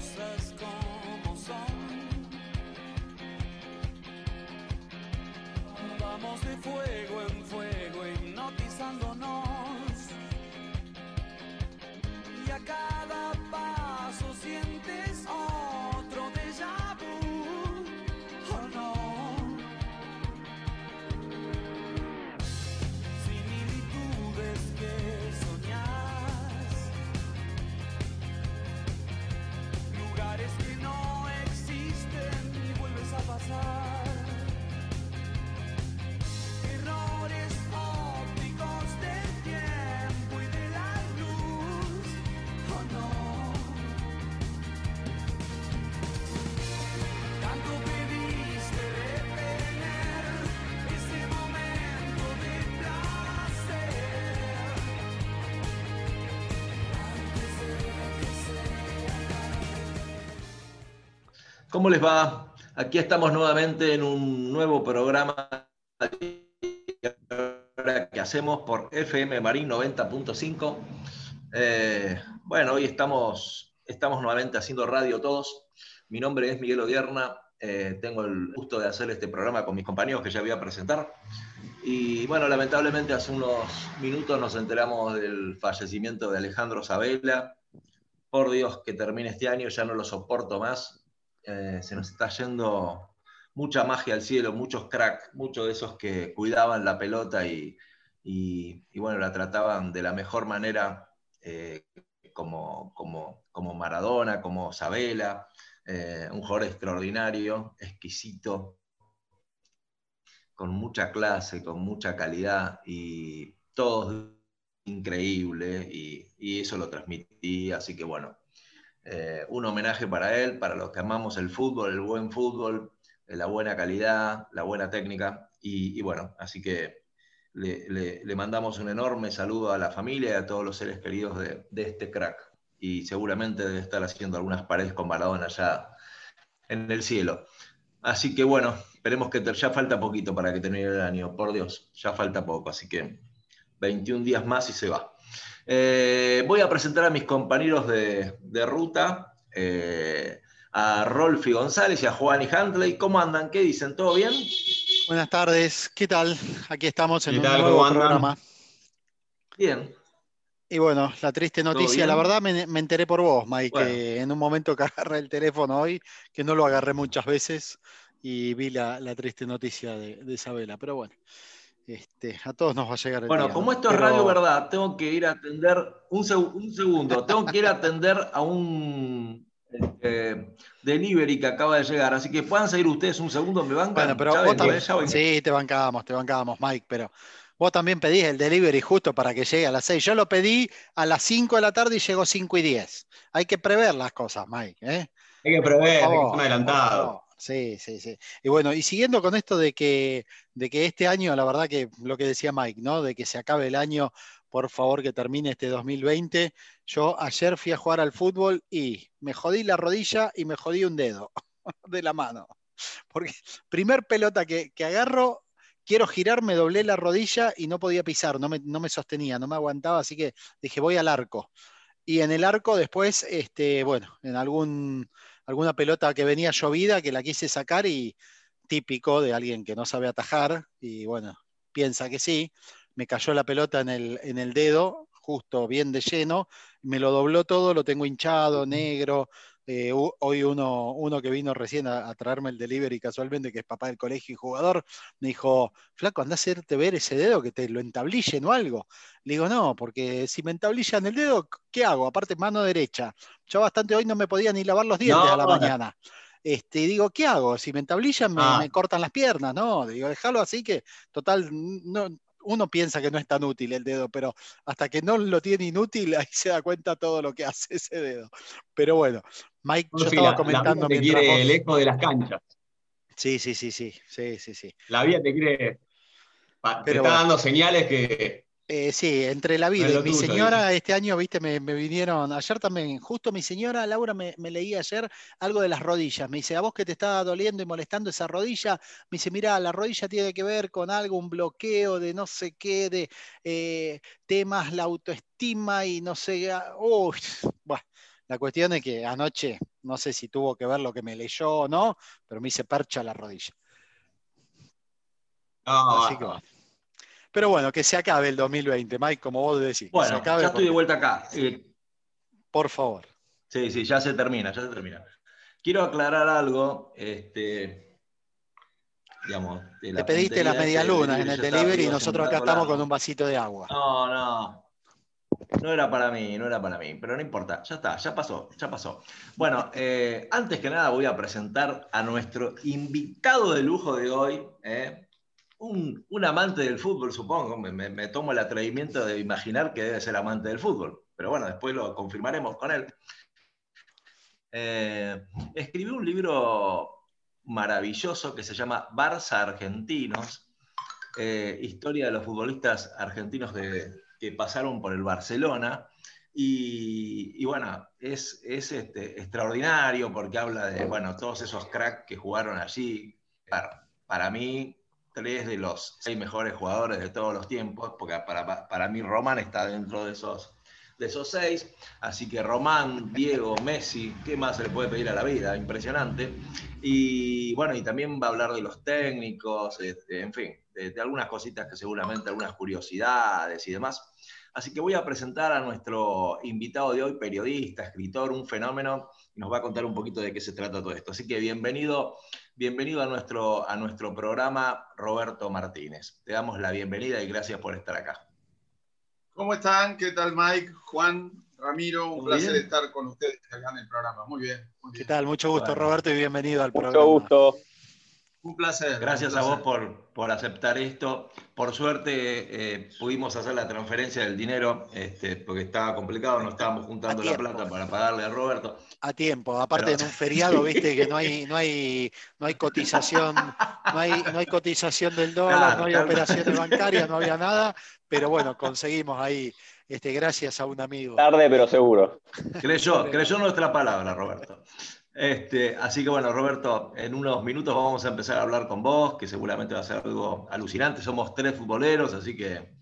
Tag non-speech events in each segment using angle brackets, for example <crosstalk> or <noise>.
cosas como son. Vamos de fuego en fuego, hipnotizándonos. Y a ¿Cómo les va? Aquí estamos nuevamente en un nuevo programa que hacemos por FM Marín 90.5. Eh, bueno, hoy estamos, estamos nuevamente haciendo radio todos. Mi nombre es Miguel Odierna. eh, tengo el gusto de hacer este programa con mis compañeros que ya voy a presentar. Y bueno, lamentablemente hace unos minutos nos enteramos del fallecimiento de Alejandro Sabela. Por Dios, que termine este año, ya no lo soporto más. Eh, se nos está yendo mucha magia al cielo, muchos cracks, muchos de esos que cuidaban la pelota y, y- bueno, la trataban de la mejor manera, eh, como, como, como Maradona, como Sabela, eh, un jugador extraordinario, exquisito, con mucha clase, con mucha calidad y todo increíble y eso lo transmití, así que bueno, eh, un homenaje para él, para los que amamos el fútbol, el buen fútbol, eh, la buena calidad, la buena técnica. Y, bueno, así que le, le- mandamos un enorme saludo a la familia y a todos los seres queridos de, de este crack. Y seguramente debe estar haciendo algunas paredes con Maradona allá en el cielo. Así que bueno, esperemos que ya falta poquito para que termine el año, por Dios, ya falta poco, así que 21 días más y se va. Eh, voy a presentar a mis compañeros de, de ruta, eh, a Rolfi González y a Juan y Huntley. ¿Cómo andan? ¿Qué dicen? ¿Todo bien? Buenas tardes, ¿qué tal? Aquí estamos en ¿Qué un tal? nuevo programa. Bien. Y bueno, la triste noticia, la verdad me, me enteré por vos, Mike, Bueno. que en un momento que <laughs> agarré el teléfono hoy, que no lo agarré muchas veces, y vi la, la triste noticia de, de Isabela. Pero bueno, este, a todos nos va a llegar el Bueno, día, como ¿no? esto es Radio Verdad, tengo que ir a atender, un, seg- un segundo, <laughs> tengo que ir a atender a un eh, delivery que acaba de llegar, así que puedan seguir ustedes un segundo, me van Bueno, pero vos también, eh, ya sí, te bancábamos, te bancábamos, Mike, pero vos también pedís el delivery justo para que llegue a las 6. Yo lo pedí a las 5 de la tarde y llegó 5 y 10. Hay que prever las cosas, Mike, ¿eh? Hay que prever, hay que estar adelantado. Sí, sí, sí. Y bueno, y siguiendo con esto de que, de que este año, la verdad que lo que decía Mike, ¿no? De que se acabe el año, por favor que termine este 2020. Yo ayer fui a jugar al fútbol y me jodí la rodilla y me jodí un dedo <laughs> de la mano. Porque primer pelota que, que agarro, quiero girar, me doblé la rodilla y no podía pisar, no me, no me sostenía, no me aguantaba, así que dije, voy al arco. Y en el arco después, este, bueno, en algún, alguna pelota que venía llovida que la quise sacar y típico de alguien que no sabe atajar y bueno, piensa que sí, me cayó la pelota en el, en el dedo, justo bien de lleno, me lo dobló todo, lo tengo hinchado, negro. Eh, hoy uno, uno que vino recién a, a traerme el delivery casualmente, que es papá del colegio y jugador, me dijo, flaco, anda a hacerte ver ese dedo que te lo entablillen o algo. Le digo, no, porque si me entablillan el dedo, ¿qué hago? Aparte, mano derecha. Yo bastante hoy no me podía ni lavar los dientes No. a la mañana. Este, digo, ¿qué hago? Si me entablillan, me, Ah. me cortan las piernas, ¿no? Digo, déjalo así que, total, no, uno piensa que no es tan útil el dedo, pero hasta que no lo tiene inútil, ahí se da cuenta todo lo que hace ese dedo. Pero bueno, Mike, yo estaba la- comentando la te quiere vos- lejos de las canchas. Sí, sí, sí, sí, sí, sí, sí. La vida te quiere. te Pero está dando señales que. Eh, sí, entre la vida No y mi tuyo, señora, este año, viste, me, me vinieron, ayer también, justo mi señora Laura me, me leía ayer algo de las rodillas. Me dice, a vos que te está doliendo y molestando esa rodilla, me dice, mira, la rodilla tiene que ver con algo, un bloqueo de no sé qué, de eh, temas, la autoestima y no sé, ah, uy, bueno, La cuestión es que anoche, no sé si tuvo que ver lo que me leyó o no, pero me hice percha la rodilla. No, Así que bueno. Pero bueno, que se acabe el 2020, Mike, como vos decís. que se Bueno, acabe ya estoy de vuelta acá. Eh, Por favor. Sí, sí, ya se termina, ya se termina. Quiero aclarar algo, este, digamos, la Te pediste las puntería este medialunas en el delivery y nosotros acá estamos con un vasito de agua. No, no. No era para mí, no era para mí, pero no importa, ya está, ya pasó, ya pasó. Bueno, eh, antes que nada voy a presentar a nuestro invitado de lujo de hoy, ¿eh? un, un amante del fútbol, supongo, me, me- tomo el atrevimiento de imaginar que debe ser amante del fútbol, pero bueno, después lo confirmaremos con él. Eh, escribió un libro maravilloso que se llama Barça Argentinos, historia de los futbolistas argentinos de- que pasaron por el Barcelona. Y, bueno, es, es, este, extraordinario porque habla de bueno, todos esos cracks que jugaron allí. Para, para mí, tres de los seis mejores jugadores de todos los tiempos, porque para, para mí Román está dentro de esos, de esos seis. Así que Román, Diego, Messi, ¿qué más se le puede pedir a la vida? Impresionante. Y bueno, y también va a hablar de los técnicos, este, en fin, de, de algunas cositas que seguramente, algunas curiosidades y demás. Así que voy a presentar a nuestro invitado de hoy, periodista, escritor, un fenómeno, y nos va a contar un poquito de qué se trata todo esto. Así que bienvenido, bienvenido a nuestro, a nuestro programa, Roberto Martínez. Te damos la bienvenida y gracias por estar acá. ¿Cómo están? ¿Qué tal Mike, Juan, Ramiro? Un placer bien. estar con ustedes acá en el programa. Muy bien. muy ¿Qué tal? Mucho gusto, Bueno. Roberto, y bienvenido al programa. Mucho gusto. Un placer. Gracias un a vos por, por aceptar esto. Por suerte eh, pudimos hacer la transferencia del dinero, este, porque estaba complicado, no estábamos juntando la plata para pagarle a Roberto. A tiempo, aparte Pero- en un feriado, <laughs> viste que no hay, no hay, no hay cotización, no hay, no hay cotización del dólar, Claro, no hay claro. operaciones bancarias, no había nada, pero bueno, conseguimos ahí, este, gracias a un amigo. Tarde, pero seguro. Creyó, creyó nuestra palabra, Roberto. Este, así que bueno, Roberto, en unos minutos vamos a empezar a hablar con vos, que seguramente va a ser algo alucinante. Somos tres futboleros, así que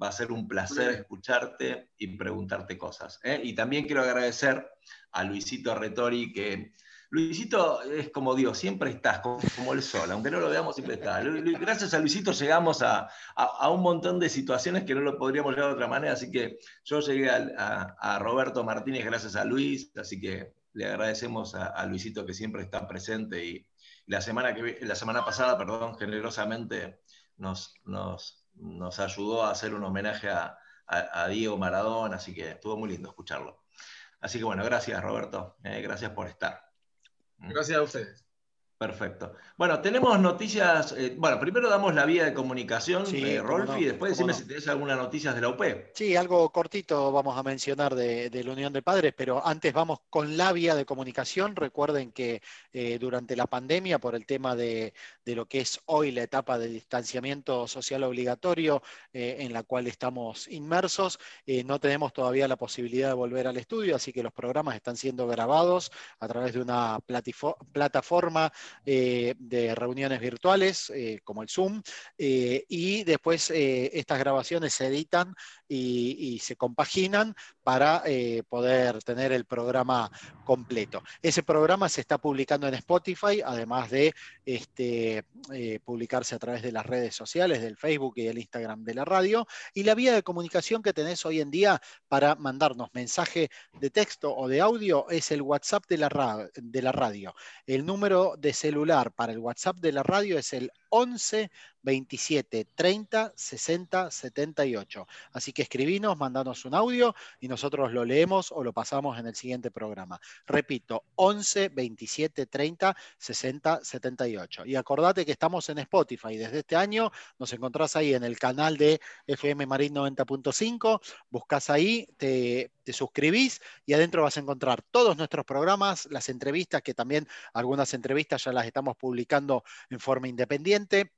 va a ser un placer escucharte y preguntarte cosas. ¿eh? Y también quiero agradecer a Luisito Retori, que Luisito es como Dios, siempre estás como, el sol, aunque no lo veamos, siempre está. Lu- Lu- Gracias a Luisito llegamos a, a- a un montón de situaciones que no lo podríamos llegar de otra manera, así que yo llegué a Roberto Martínez gracias a Luis, así que le agradecemos a, Luisito que siempre está presente y la semana, que, la semana pasada, perdón, generosamente nos, nos, nos ayudó a hacer un homenaje a Diego Maradona, así que estuvo muy lindo escucharlo. Así que bueno, gracias Roberto, eh, gracias por estar. Gracias a ustedes. Perfecto. Bueno, tenemos noticias. eh, bueno, primero damos la vía de comunicación, Sí, eh, Rolfi, no, y después decime no. si tenés algunas noticias de la UP. Sí, algo cortito vamos a mencionar de, de la Unión de Padres, pero antes vamos con la vía de comunicación. Recuerden que eh, durante la pandemia, por el tema de, de lo que es hoy la etapa de distanciamiento social obligatorio eh, en la cual estamos inmersos, no tenemos todavía la posibilidad de volver al estudio, así que los programas están siendo grabados a través de una plataforma eh, de reuniones virtuales eh, como el Zoom, eh, y después estas grabaciones se editan y, se compaginan para poder tener el programa completo. Ese programa se está publicando en Spotify, además de este, publicarse a través de las redes sociales, del Facebook y del Instagram de la radio. Y la vía de comunicación que tenés hoy en día para mandarnos mensaje de texto o de audio es el WhatsApp de la radio. El número de celular para el WhatsApp de la radio es el 11 27 30 60 78. Así que escribinos, mandanos un audio y nosotros lo leemos o lo pasamos en el siguiente programa. Repito, 11 27 30 60 78. Y acordate que estamos en Spotify. Desde este año nos encontrás ahí en el canal de FM Marín 90.5. Buscás ahí, te, te suscribís y adentro vas a encontrar todos nuestros programas, las entrevistas, que también algunas entrevistas ya las estamos publicando en forma independiente.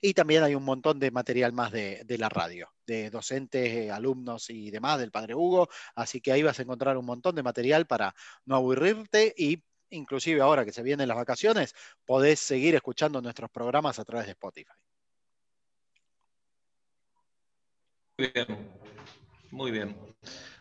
Y también hay un montón de material más de, la radio, de docentes, alumnos y demás del Padre Hugo. Así que ahí vas a encontrar un montón de material para no aburrirte y inclusive ahora que se vienen las vacaciones, podés seguir escuchando nuestros programas a través de Spotify. Muy bien, muy bien.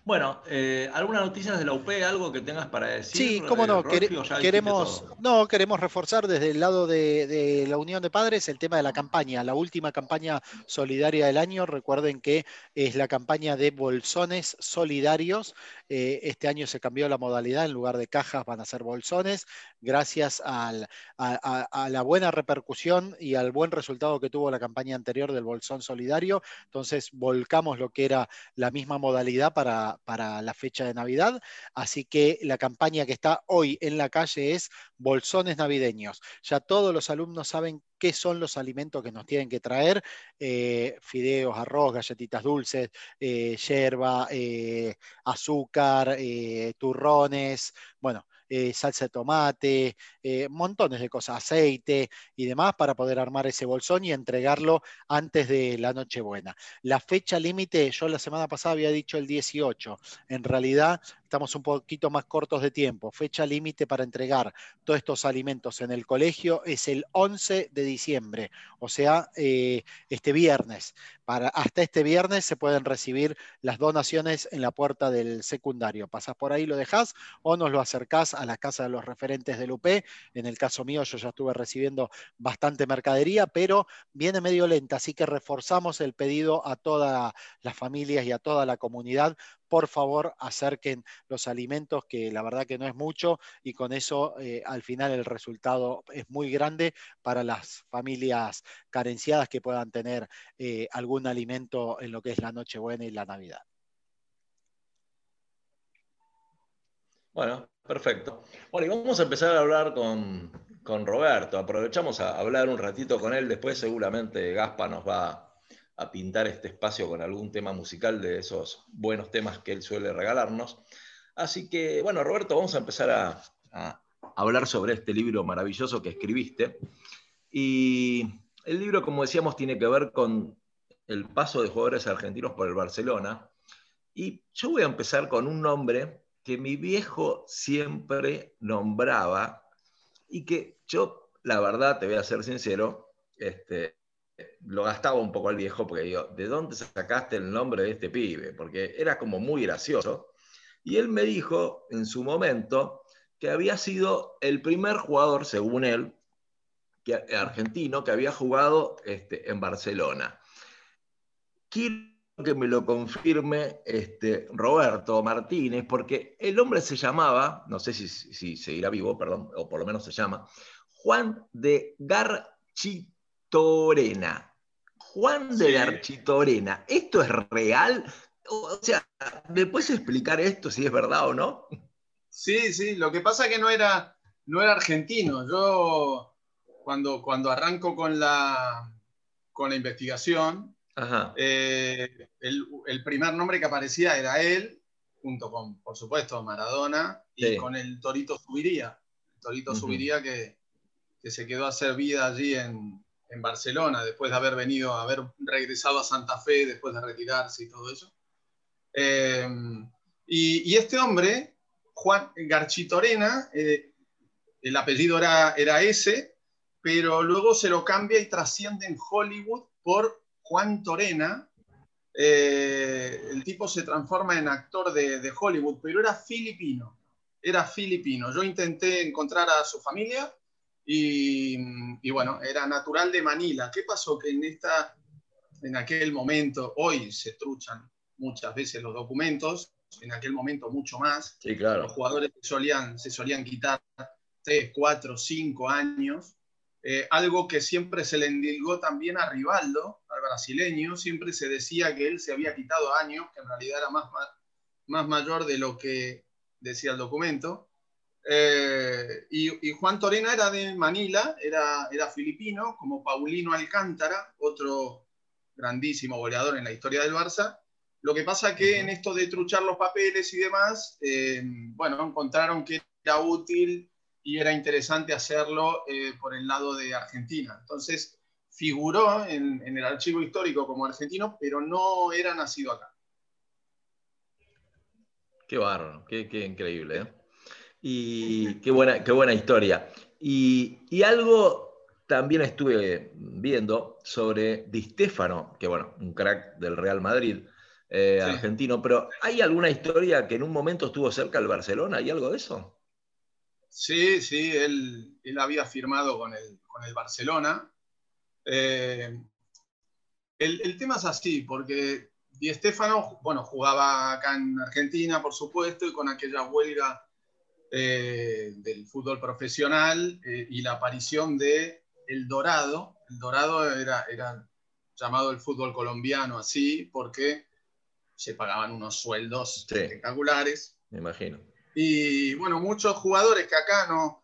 Bueno, eh, ¿alguna noticia de la UP, algo que tengas para decir? Sí, cómo no, quere- queremos, no, queremos reforzar desde el lado de, de la Unión de Padres el tema de la campaña, la última campaña solidaria del año. Recuerden que es la campaña de bolsones solidarios. Eh, este año se cambió la modalidad, en lugar de cajas van a ser bolsones, gracias al- a, a- a la buena repercusión y al buen resultado que tuvo la campaña anterior del bolsón solidario. Entonces volcamos lo que era la misma modalidad para, para la fecha de Navidad. Así que la campaña que está hoy en la calle es bolsones navideños. Ya todos los alumnos saben qué son los alimentos que nos tienen que traer. eh, fideos, arroz, galletitas dulces, eh, yerba, eh, azúcar, turrones, bueno, eh, salsa de tomate, eh, montones de cosas, aceite y demás para poder armar ese bolsón y entregarlo antes de la Nochebuena. La fecha límite, yo la semana pasada había dicho el 18, en realidad estamos un poquito más cortos de tiempo. Fecha límite para entregar todos estos alimentos en el colegio es el 11 de diciembre, o sea, eh, este viernes. Para, hasta este viernes se pueden recibir las donaciones en la puerta del secundario. Pasás por ahí, lo dejás o nos lo acercás a la casa de los referentes del UP. En el caso mío, yo ya estuve recibiendo bastante mercadería, pero viene medio lenta, así que reforzamos el pedido a todas las familias y a toda la comunidad. Por favor, acerquen los alimentos, que la verdad que no es mucho, y con eso eh, al final el resultado es muy grande para las familias carenciadas que puedan tener eh, algún alimento en lo que es la Nochebuena y la Navidad. Bueno, perfecto. Bueno, y vamos a empezar a hablar con, con Roberto. Aprovechamos a hablar un ratito con él. Después seguramente Gaspa nos va a pintar este espacio con algún tema musical de esos buenos temas que él suele regalarnos. Así que, bueno, Roberto, vamos a empezar a, hablar sobre este libro maravilloso que escribiste. Y el libro, como decíamos, tiene que ver con el paso de jugadores argentinos por el Barcelona. Y yo voy a empezar con un nombre que mi viejo siempre nombraba y que yo, la verdad, te voy a ser sincero, este, lo gastaba un poco al viejo porque digo, ¿de dónde sacaste el nombre de este pibe? Porque era como muy gracioso. Y él me dijo en su momento que había sido el primer jugador, según él, que, argentino, que había jugado este, en Barcelona. Quiero que me lo confirme este, Roberto Martínez, porque el hombre se llamaba, no sé si, si seguirá vivo, perdón, o por lo menos se llama, Juan de Garchitorena. Juan de Sí. Garchitorena, ¿esto es real? O sea, ¿me puedes explicar esto si es verdad o no? Sí, sí, lo que pasa es que no era, no era argentino. Yo, cuando, cuando arranco con la, con la investigación, Ajá. eh, el, el primer nombre que aparecía era él, junto con, por supuesto, Maradona, y Sí. con el Torito Subiría. El Torito. Subiría que, que se quedó a hacer vida allí en, en Barcelona, después de haber venido, haber regresado a Santa Fe, después de retirarse y todo eso. Eh, y, y este hombre, Juan Garchitorena, eh, el apellido era, era ese, pero luego se lo cambia y trasciende en Hollywood por Juan Torena. Eh, el tipo se transforma en actor de, de Hollywood, pero era filipino. Era filipino. Yo intenté encontrar a su familia y, y bueno, era natural de Manila. ¿Qué pasó? Que en, esta, en aquel momento, hoy se truchan muchas veces los documentos, en aquel momento mucho más. Sí, claro. Los jugadores se solían, se solían quitar 3, 4, 5 años. Eh, algo que siempre se le endilgó también a Rivaldo, al brasileño, siempre se decía que él se había quitado años, que en realidad era más, más mayor de lo que decía el documento. Eh, y, y, Juan Torena era de Manila, era, era filipino, como Paulino Alcántara, otro grandísimo goleador en la historia del Barça. Lo que pasa que en esto de truchar los papeles y demás, eh, bueno, encontraron que era útil y era interesante hacerlo eh, por el lado de Argentina. Entonces, figuró en, en, el archivo histórico como argentino, pero no era nacido acá. Qué bárbaro, qué, qué increíble. ¿eh? Y qué buena, qué buena historia. Y, y, algo también estuve viendo sobre Di Stefano, que bueno, un crack del Real Madrid, eh, Sí. argentino, pero ¿hay alguna historia que en un momento estuvo cerca del Barcelona? ¿Hay algo de eso? Sí, sí, él, él había firmado con el, con el Barcelona. Eh, el, el tema es así, porque Di Stéfano, bueno, jugaba acá en Argentina, por supuesto, y con aquella huelga eh, del fútbol profesional eh, y la aparición de El Dorado. El Dorado era, era llamado el fútbol colombiano así, porque se pagaban unos sueldos Sí. espectaculares. Me imagino. Y bueno, muchos jugadores que acá no,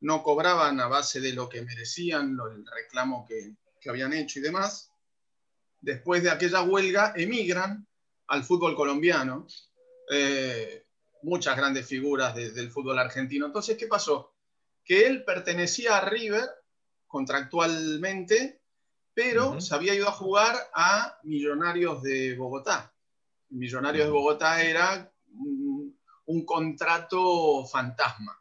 no cobraban a base de lo que merecían, lo- el reclamo que, que habían hecho y demás, después de aquella huelga emigran al fútbol colombiano. Eh, muchas grandes figuras de- del fútbol argentino. Entonces, ¿qué pasó? Que él pertenecía a River contractualmente, pero se había ido a jugar a Millonarios de Bogotá. Millonarios de. Bogotá era un, un contrato fantasma.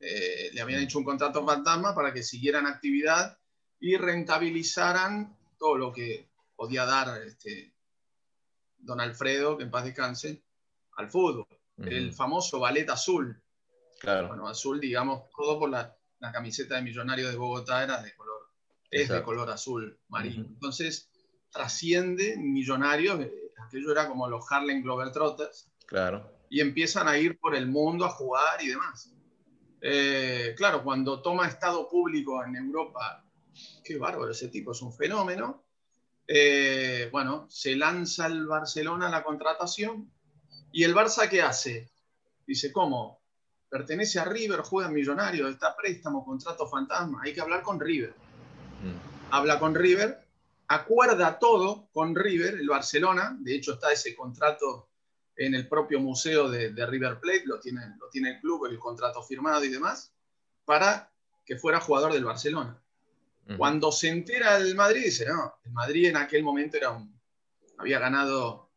Eh, le habían hecho un contrato fantasma para que siguieran actividad y rentabilizaran todo lo que podía dar este, don Alfredo, que en paz descanse, al fútbol. Ujú. El famoso ballet azul. Claro. Bueno, azul, digamos, todo por la, la camiseta de Millonarios de Bogotá era de color, es de Exacto. color azul marino. Ujú. Entonces, trasciende Millonarios, eh, aquello era como los Harlem Globetrotters, Claro. y empiezan a ir por el mundo a jugar y demás. Eh, claro, cuando toma estado público en Europa, qué bárbaro ese tipo, es un fenómeno. Eh, bueno, se lanza el Barcelona a la contratación y el Barça ¿qué hace? Dice, ¿cómo? Pertenece a River, juega en Millonarios, está préstamo, contrato fantasma, hay que hablar con River Mm. habla con River, acuerda todo con River, el Barcelona, de hecho está ese contrato en el propio museo de, de River Plate, lo tiene, lo tiene el club, el contrato firmado y demás, para que fuera jugador del Barcelona. Cuando se entera el Madrid, dice, no, el Madrid en aquel momento era un, había ganado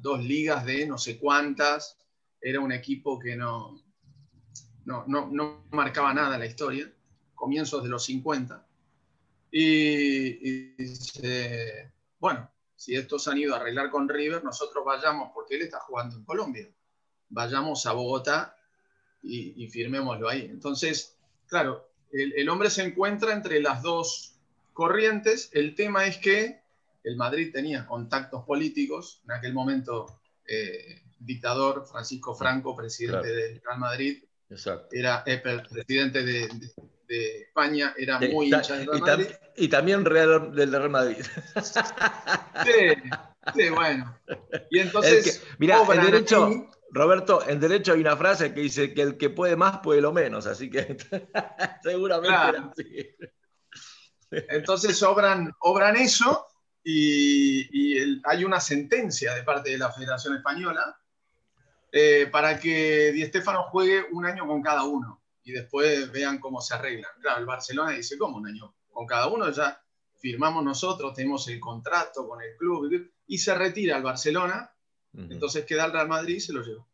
dos ligas de no sé cuántas, era un equipo que no, no, no, no marcaba nada la historia, comienzos de los 50. Y, y dice, bueno, si estos han ido a arreglar con River, nosotros vayamos, porque él está jugando en Colombia, vayamos a Bogotá y, y firmémoslo ahí. Entonces, claro, el, el hombre se encuentra entre las dos corrientes. El tema es que el Madrid tenía contactos políticos, en aquel momento eh, dictador Francisco Franco, presidente Claro. del Real Madrid, Exacto. era eh, presidente de, de- de España, era Sí, muy hincha del y, Real Madrid. y también Real, del Real Madrid. Sí, sí, bueno. Y El entonces, que- en obran derecho, Roberto, en derecho hay una frase que dice que el que puede más puede lo menos, así que <laughs> seguramente Claro. era así. entonces obran, obran eso y, y el- hay una sentencia de parte de la Federación Española eh, para que Di Stéfano juegue un año con cada uno y después vean cómo se arreglan. Claro, el Barcelona dice, ¿cómo un año con cada uno? Ya firmamos nosotros, tenemos el contrato con el club y se retira el Barcelona, entonces queda el Real Madrid y se lo lleva.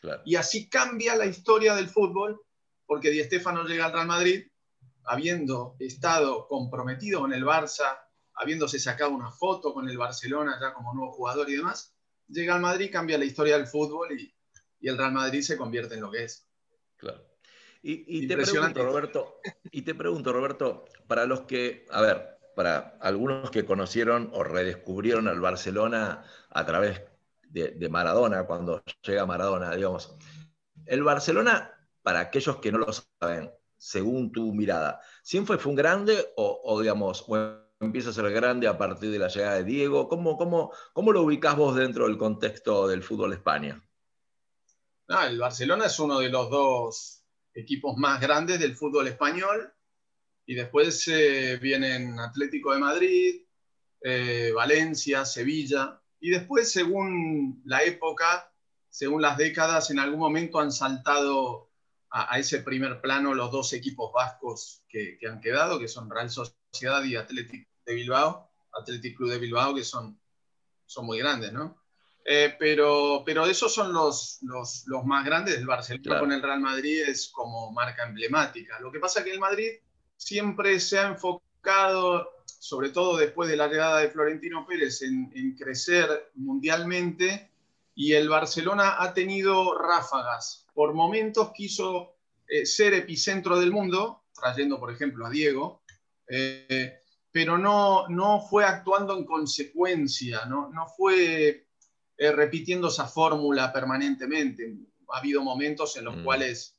claro. Y así cambia la historia del fútbol, porque Di Stéfano llega al Real Madrid habiendo estado comprometido con el Barça, habiéndose sacado una foto con el Barcelona ya como nuevo jugador y demás, llega al Madrid, cambia la historia del fútbol y, y el Real Madrid se convierte en lo que es. Claro. Y, y te pregunto, Roberto, y te pregunto, Roberto, para los que, a ver, para algunos que conocieron o redescubrieron al Barcelona a través de, de Maradona, cuando llega Maradona, digamos, el Barcelona, para aquellos que no lo saben, según tu mirada, ¿siempre fue un grande o, o, digamos, o empieza a ser grande a partir de la llegada de Diego? ¿Cómo, cómo, cómo lo ubicás vos dentro del contexto del fútbol de España? No, el Barcelona es uno de los dos equipos más grandes del fútbol español y después eh, vienen Atlético de Madrid, eh, Valencia, Sevilla y después según la época, según las décadas, en algún momento han saltado a, a ese primer plano los dos equipos vascos que, que han quedado, que son Real Sociedad y Atlético de Bilbao, Atlético Club de Bilbao, que son, son muy grandes, ¿no? Eh, pero, pero esos son los, los, los más grandes del Barcelona Claro. con el Real Madrid es como marca emblemática. Lo que pasa es que el Madrid siempre se ha enfocado sobre todo después de la llegada de Florentino Pérez, en, en crecer mundialmente y el Barcelona ha tenido ráfagas. Por momentos quiso eh, ser epicentro del mundo, trayendo por ejemplo a Diego, eh, pero no, no fue actuando en consecuencia, no, no fue eh, repitiendo esa fórmula permanentemente. Ha habido momentos en los Mm. cuales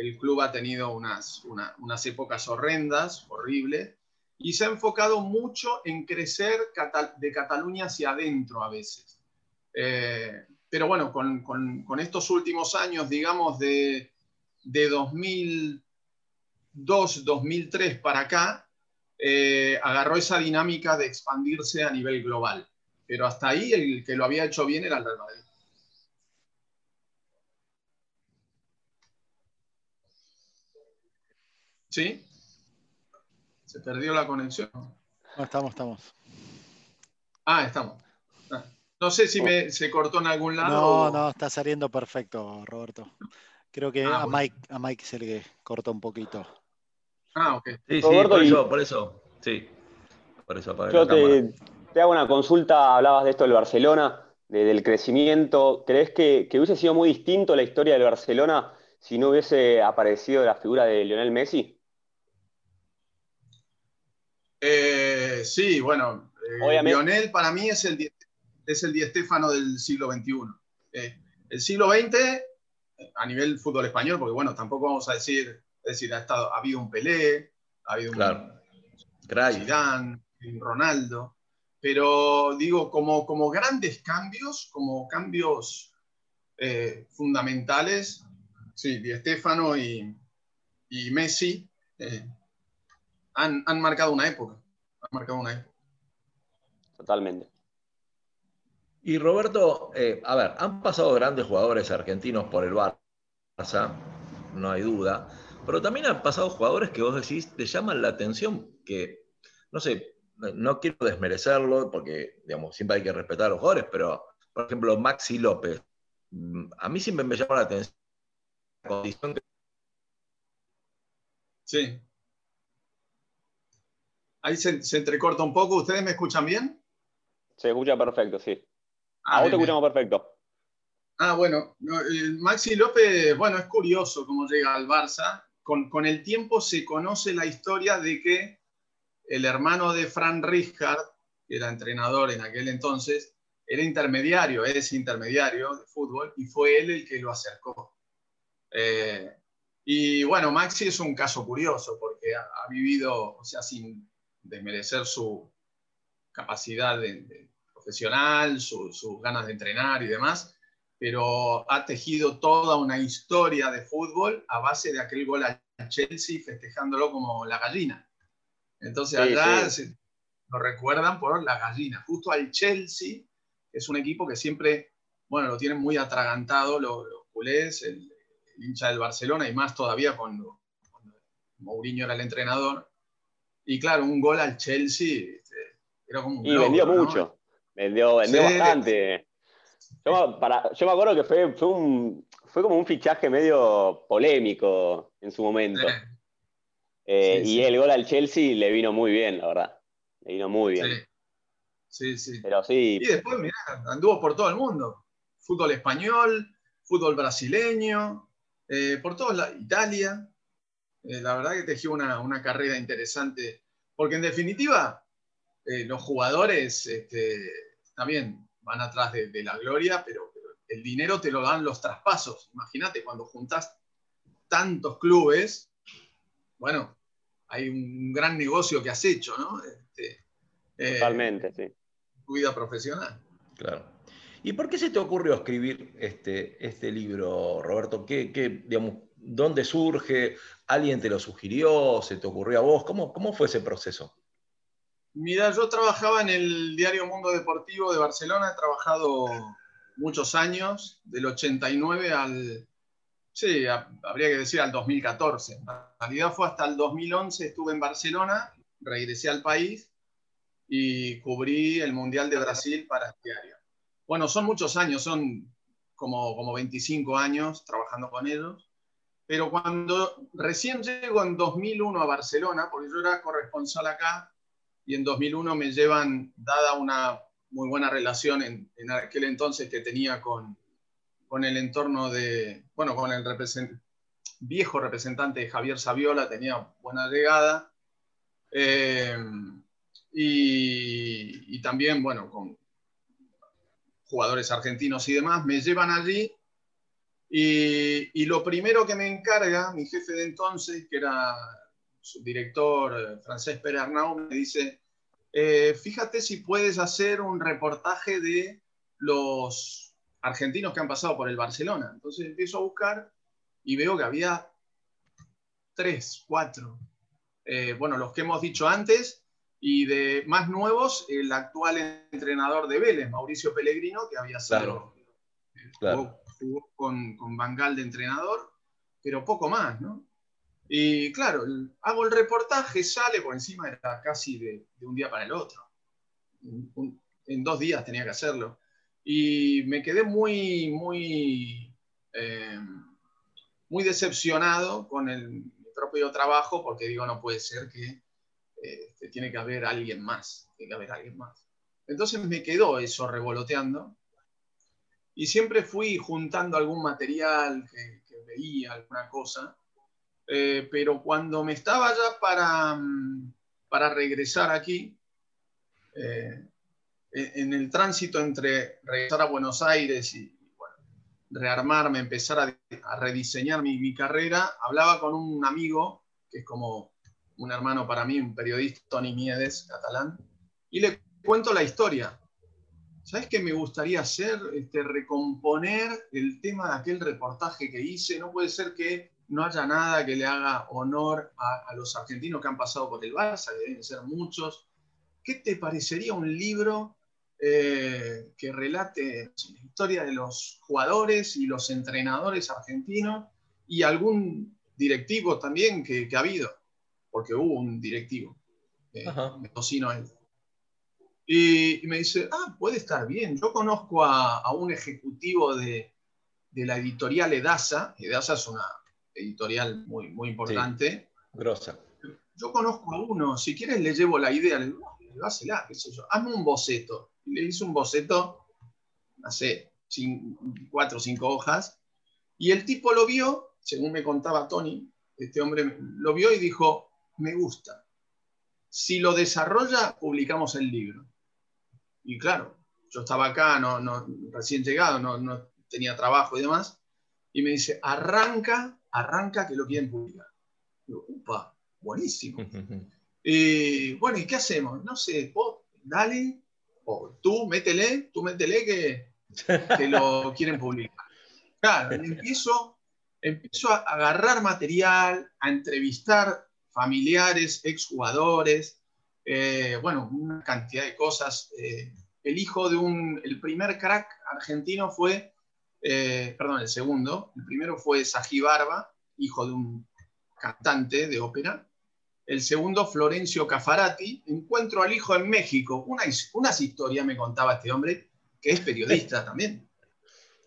el club ha tenido unas, una- unas épocas horrendas, horribles, y se ha enfocado mucho en crecer de Cataluña hacia adentro a veces. Eh, pero bueno, con, con- con estos últimos años, digamos, de, de 2002, 2003 para acá, eh, agarró esa dinámica de expandirse a nivel global. Pero hasta ahí el que lo había hecho bien era el Real Madrid. ¿Sí? ¿Se perdió la conexión? No, estamos, estamos. Ah, estamos. Ah. No sé si me, se cortó en algún lado. No, o- no, está saliendo perfecto, Roberto. Creo que Ah, a bueno. Mike, a Mike se le cortó un poquito. Ah, ok. Sí, sí, Roberto, por y- eso, por eso, sí. Por eso apagué Yo la te, te hago una consulta, hablabas de esto del Barcelona, de- del crecimiento. ¿Crees que, que hubiese sido muy distinto la historia del Barcelona si no hubiese aparecido la figura de Lionel Messi? Eh, sí, bueno, eh, Obviamente. Lionel para mí es el, es el Di Stéfano del siglo XXI. Eh, el siglo XX, a nivel fútbol español, porque bueno, tampoco vamos a decir, es decir, ha, estado, ha habido un Pelé, ha habido un Claro. Cray. Zidane, un Ronaldo, pero digo, como, como grandes cambios, como cambios eh, fundamentales, sí, Di y, y Messi eh, han, han marcado una época. Han marcado una época. Totalmente. Y Roberto, eh, a ver, han pasado grandes jugadores argentinos por el Barça, no hay duda, pero también han pasado jugadores que vos decís te llaman la atención, que, no sé, no quiero desmerecerlo, porque, digamos, siempre hay que respetar a los jugadores, pero, por ejemplo, Maxi López, mm, a mí siempre me llama la atención la condición que Sí. Ahí se, se entrecorta un poco. ¿Ustedes me escuchan bien? Se escucha perfecto, sí. Ah, A vos te escuchamos perfecto. Ah, bueno, no, eh, Maxi López, bueno, es curioso cómo llega al Barça. Con, el tiempo se conoce la historia de que el hermano de Fran Rijkaard, que era entrenador en aquel entonces, era intermediario, es intermediario de fútbol, y fue él el que lo acercó. Eh, y bueno, Maxi es un caso curioso porque ha, vivido, o sea, sin desmerecer su capacidad de profesional, su- sus ganas de entrenar y demás, pero ha tejido toda una historia de fútbol a base de aquel gol al Chelsea festejándolo como la gallina. Entonces Sí, allá sí. se- lo recuerdan por la gallina, justo al Chelsea, que es un equipo que siempre, bueno, lo tienen muy atragantado los, los culés, el, el hincha del Barcelona y más todavía cuando, cuando Mourinho era el entrenador. Y claro, un gol al Chelsea este, era como un Y vendió ¿no? mucho. Vendió, vendió Sí. bastante. Yo, me- para- yo me acuerdo que fue, fue, un, fue como un fichaje medio polémico en su momento. Sí, Eh, Sí, y sí. el gol al Chelsea le vino muy bien, la verdad. Le vino muy bien. sí, sí. Pero sí, Y después, mirá, anduvo por todo el mundo. Fútbol español, fútbol brasileño, eh, por toda la Italia. Eh, la verdad que tejió una, una carrera interesante. Porque en definitiva, los jugadores este, también van atrás de, de la gloria, pero, pero el dinero te lo dan los traspasos. Imagínate, cuando juntás tantos clubes, bueno, hay un gran negocio que has hecho, ¿no? Este, eh, totalmente, sí. tu vida profesional. Claro. ¿Y por qué se te ocurrió escribir este, este libro, Roberto? ¿Qué, qué, digamos, ¿Dónde surge? ¿Alguien te lo sugirió? ¿Se te ocurrió a vos? ¿Cómo, cómo fue ese proceso? Mira, yo trabajaba en el diario Mundo Deportivo de Barcelona, he trabajado muchos años, del 89 al, sí, a- habría que decir al 2014. En realidad fue hasta el 2011, estuve en Barcelona, regresé al país y cubrí el Mundial de Brasil para el diario. Bueno, son muchos años, son como, como 25 años trabajando con ellos. Pero cuando recién llego en 2001 a Barcelona, porque yo era corresponsal acá, y en 2001 me llevan, dada una muy buena relación en, aquel entonces que tenía con, con el entorno de, bueno, con el viejo representante Javier Saviola, tenía buena llegada. Eh, y, y también, bueno, con jugadores argentinos y demás, me llevan allí y, y lo primero que me encarga mi jefe de entonces, que era su director eh, Francés Pérez Arnau, me dice, eh, fíjate si puedes hacer un reportaje de los argentinos que han pasado por el Barcelona. Entonces empiezo a buscar y veo que había tres, cuatro. Eh, bueno, los que hemos dicho antes, y de más nuevos, el actual entrenador de Vélez, Mauricio Pellegrino, que había sido Claro, claro. jugó, jugó con, con Bangal de entrenador, pero poco más, ¿no? Y claro, hago el reportaje, sale por encima, era casi de, de un día para el otro. Un- en dos días tenía que hacerlo. Y me quedé muy, muy, eh, muy decepcionado con el mi propio trabajo, porque digo, no puede ser que eh, que tiene que haber alguien más, tiene que haber alguien más. Entonces me quedó eso revoloteando y siempre fui juntando algún material que, que veía, alguna cosa, Eh, pero cuando me estaba ya para, mm, para regresar aquí, eh, en en el tránsito entre regresar a Buenos Aires y rearmarme, empezar a, rediseñar mi, mi carrera, hablaba con un amigo que es como un hermano para mí, un periodista, Tony Miedes, catalán, y le cuento la historia. ¿Sabes qué me gustaría hacer? Este, recomponer el tema de aquel reportaje que hice. No puede ser que no haya nada que le haga honor a, a los argentinos que han pasado por el Barça, que deben ser muchos. ¿Qué te parecería un libro eh, que relate la historia de los jugadores y los entrenadores argentinos y algún directivo también que, que ha habido? Porque hubo un directivo, eh, mendocino él. Y, y me dice, ah, puede estar bien. Yo conozco a, a un ejecutivo de, de la editorial Edasa. Edasa es una editorial muy, muy importante. Grosa. Yo conozco a uno, si quieres le llevo la idea, le digo, "No, dásela, qué sé yo. Hazme un boceto. Y le hice un boceto, no sé, cin- cuatro o cinco hojas. Y el tipo lo vio, según me contaba Tony, este hombre lo vio y dijo, me gusta. Si lo desarrolla, publicamos el libro. Y claro, yo estaba acá, no, no, recién llegado, no, no tenía trabajo y demás. Y me dice, arranca, arranca que lo quieren publicar. Digo, upa, buenísimo. Y bueno, ¿y qué hacemos? No sé, vos dale, o tú métele, tú métele que, que lo quieren publicar. Claro, empiezo a agarrar material, a entrevistar familiares, exjugadores, eh, bueno, una cantidad de cosas. Eh, el hijo de un, el primer crack argentino fue, eh, perdón, el segundo, el primero fue Sají Barba, hijo de un cantante de ópera. El segundo, Florencio Cafarati. Encuentro al hijo en México. Una, unas historias me contaba este hombre, que es periodista <laughs> también.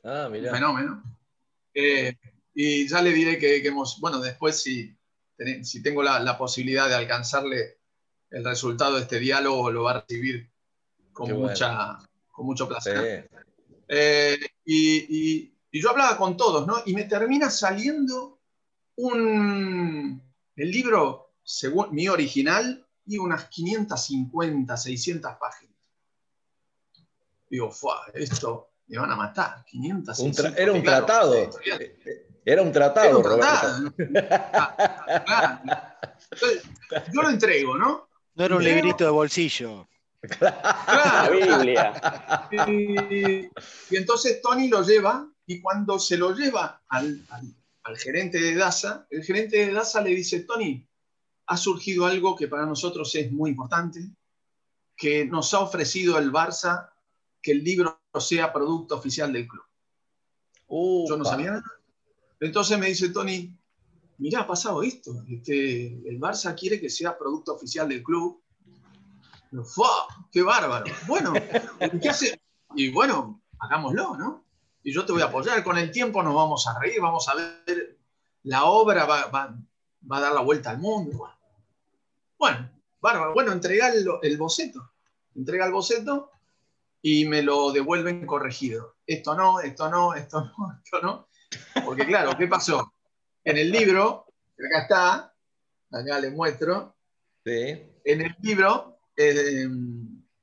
Ah, Un mira. fenómeno. Eh, y ya le diré que, que hemos, bueno, después si, ten- si tengo la, la posibilidad de alcanzarle el resultado de este diálogo, lo va a recibir con, bueno. mucha, con mucho placer. Sí. Eh, y, y- y yo hablaba con todos, ¿no? Y me termina saliendo un, el libro, según mi original, y unas 550, 600 páginas. Digo, "Fua, esto me van a matar, 500, Un tra- 600. era un Claro, tratado. Era un tratado, Era un Roberto. tratado. Claro. Entonces, yo lo entrego, ¿no? No era un librito de bolsillo. La Claro. Biblia. Y, y entonces Tony lo lleva y cuando se lo lleva al, al- al gerente de DASA, el gerente de DASA le dice, Tony, ha surgido algo que para nosotros es muy importante, que nos ha ofrecido el Barça que el libro sea producto oficial del club. Yo no sabía nada. Entonces me dice Tony, mirá, ha pasado esto. Este, el Barça quiere que sea producto oficial del club. Yo. ¡Qué bárbaro! Bueno, ¿y ¿qué hace? Y bueno, hagámoslo, ¿no? Y yo te voy a apoyar. Con el tiempo nos vamos a reír, vamos a ver. La obra va, va- va a dar la vuelta al mundo. Bueno, bárbaro. Bueno, entrega el, el boceto. Entrega el boceto y me lo devuelven corregido. Esto no, esto no, esto no, <laughs> esto no. Porque claro, ¿qué pasó? En el libro, acá está, acá les muestro, Sí. en el libro, eh,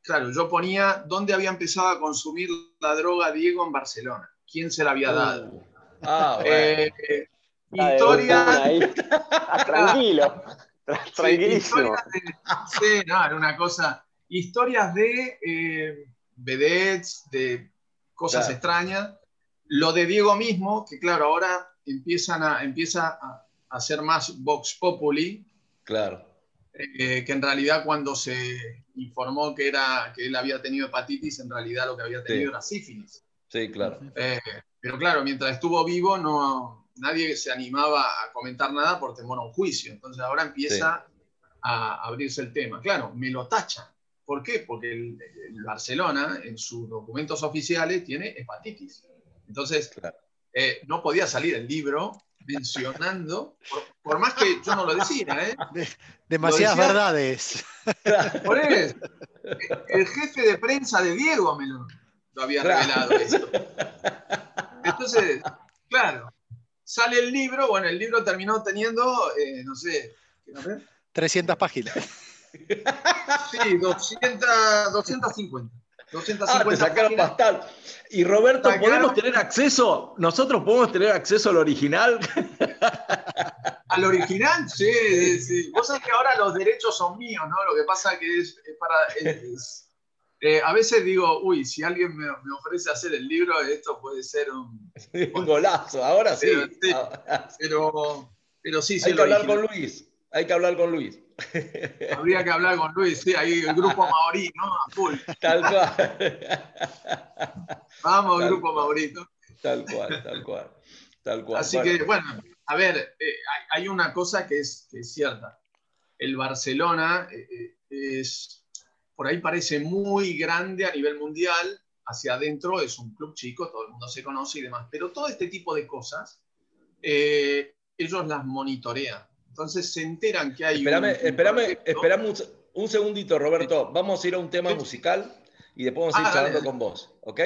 claro, yo ponía dónde había empezado a consumir la droga Diego en Barcelona, quién se la había dado. Uh, ah, bueno. Eh, Ah, de historia. <laughs> Ah, tranquilo. Sí, Tranquilísimo. historias de- sí, no, era una cosa. Historias de eh, vedettes, de cosas Claro. extrañas. Lo de Diego mismo, que claro, ahora empiezan a, empieza a, a ser más Vox Populi, Claro. Eh, que en realidad cuando se informó que, era, que él había tenido hepatitis, en realidad lo que había tenido Sí. era sífilis. Sí, claro. Eh, pero claro, mientras estuvo vivo, no, nadie se animaba a comentar nada por temor a un juicio. Entonces ahora empieza a abrirse el tema. Claro, me lo tachan. ¿Por qué? Porque el, el Barcelona, en sus documentos oficiales, tiene hepatitis. Entonces, Claro. eh, no podía salir el libro mencionando, por, por más que yo no lo decía, ¿eh? <laughs> Demasiadas decía- verdades. Por eso, el jefe de prensa de Diego me lo, lo había Claro. revelado eso. Entonces, claro, sale el libro, bueno, el libro terminó teniendo, eh, no sé, ver, 300 páginas. sí, 200, 250. 250 Ah, te sacaron páginas. bastante. Y Roberto, Sacaron- ¿podemos tener acceso? ¿Nosotros podemos tener acceso al original? <laughs> Al original, sí, sí. Vos sabés que ahora los derechos son míos, ¿no? Lo que pasa que es, es para... es- eh, a veces digo, uy, si alguien me, me ofrece hacer el libro, esto puede ser un... <laughs> Un golazo, ahora sí. Pero, sí. Pero, pero sí, sí, Hay que hablar original. con Luis. Hay que hablar con Luis. Habría que hablar con Luis, sí, ahí el grupo Maorí, ¿no? A full. Tal cual. Vamos, Tal grupo. Maurito. Tal cual, tal cual. Tal cual. Así Bueno, que, bueno, a ver, eh, hay, una cosa que es, que es cierta. El Barcelona eh, eh, es, por ahí parece muy grande a nivel mundial, hacia adentro es un club chico, todo el mundo se conoce y demás, pero todo este tipo de cosas, eh, ellos las monitorean. Entonces se enteran que hay... Espérame, un- proyecto. espérame un, se- un segundito, Roberto. Vamos a ir a un tema Sí. musical y después vamos a ir Ah, charlando dale. con vos, ¿ok?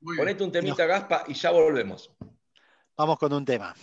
Muy. Ponete un temita, Gaspa, y ya volvemos. Vamos con un tema.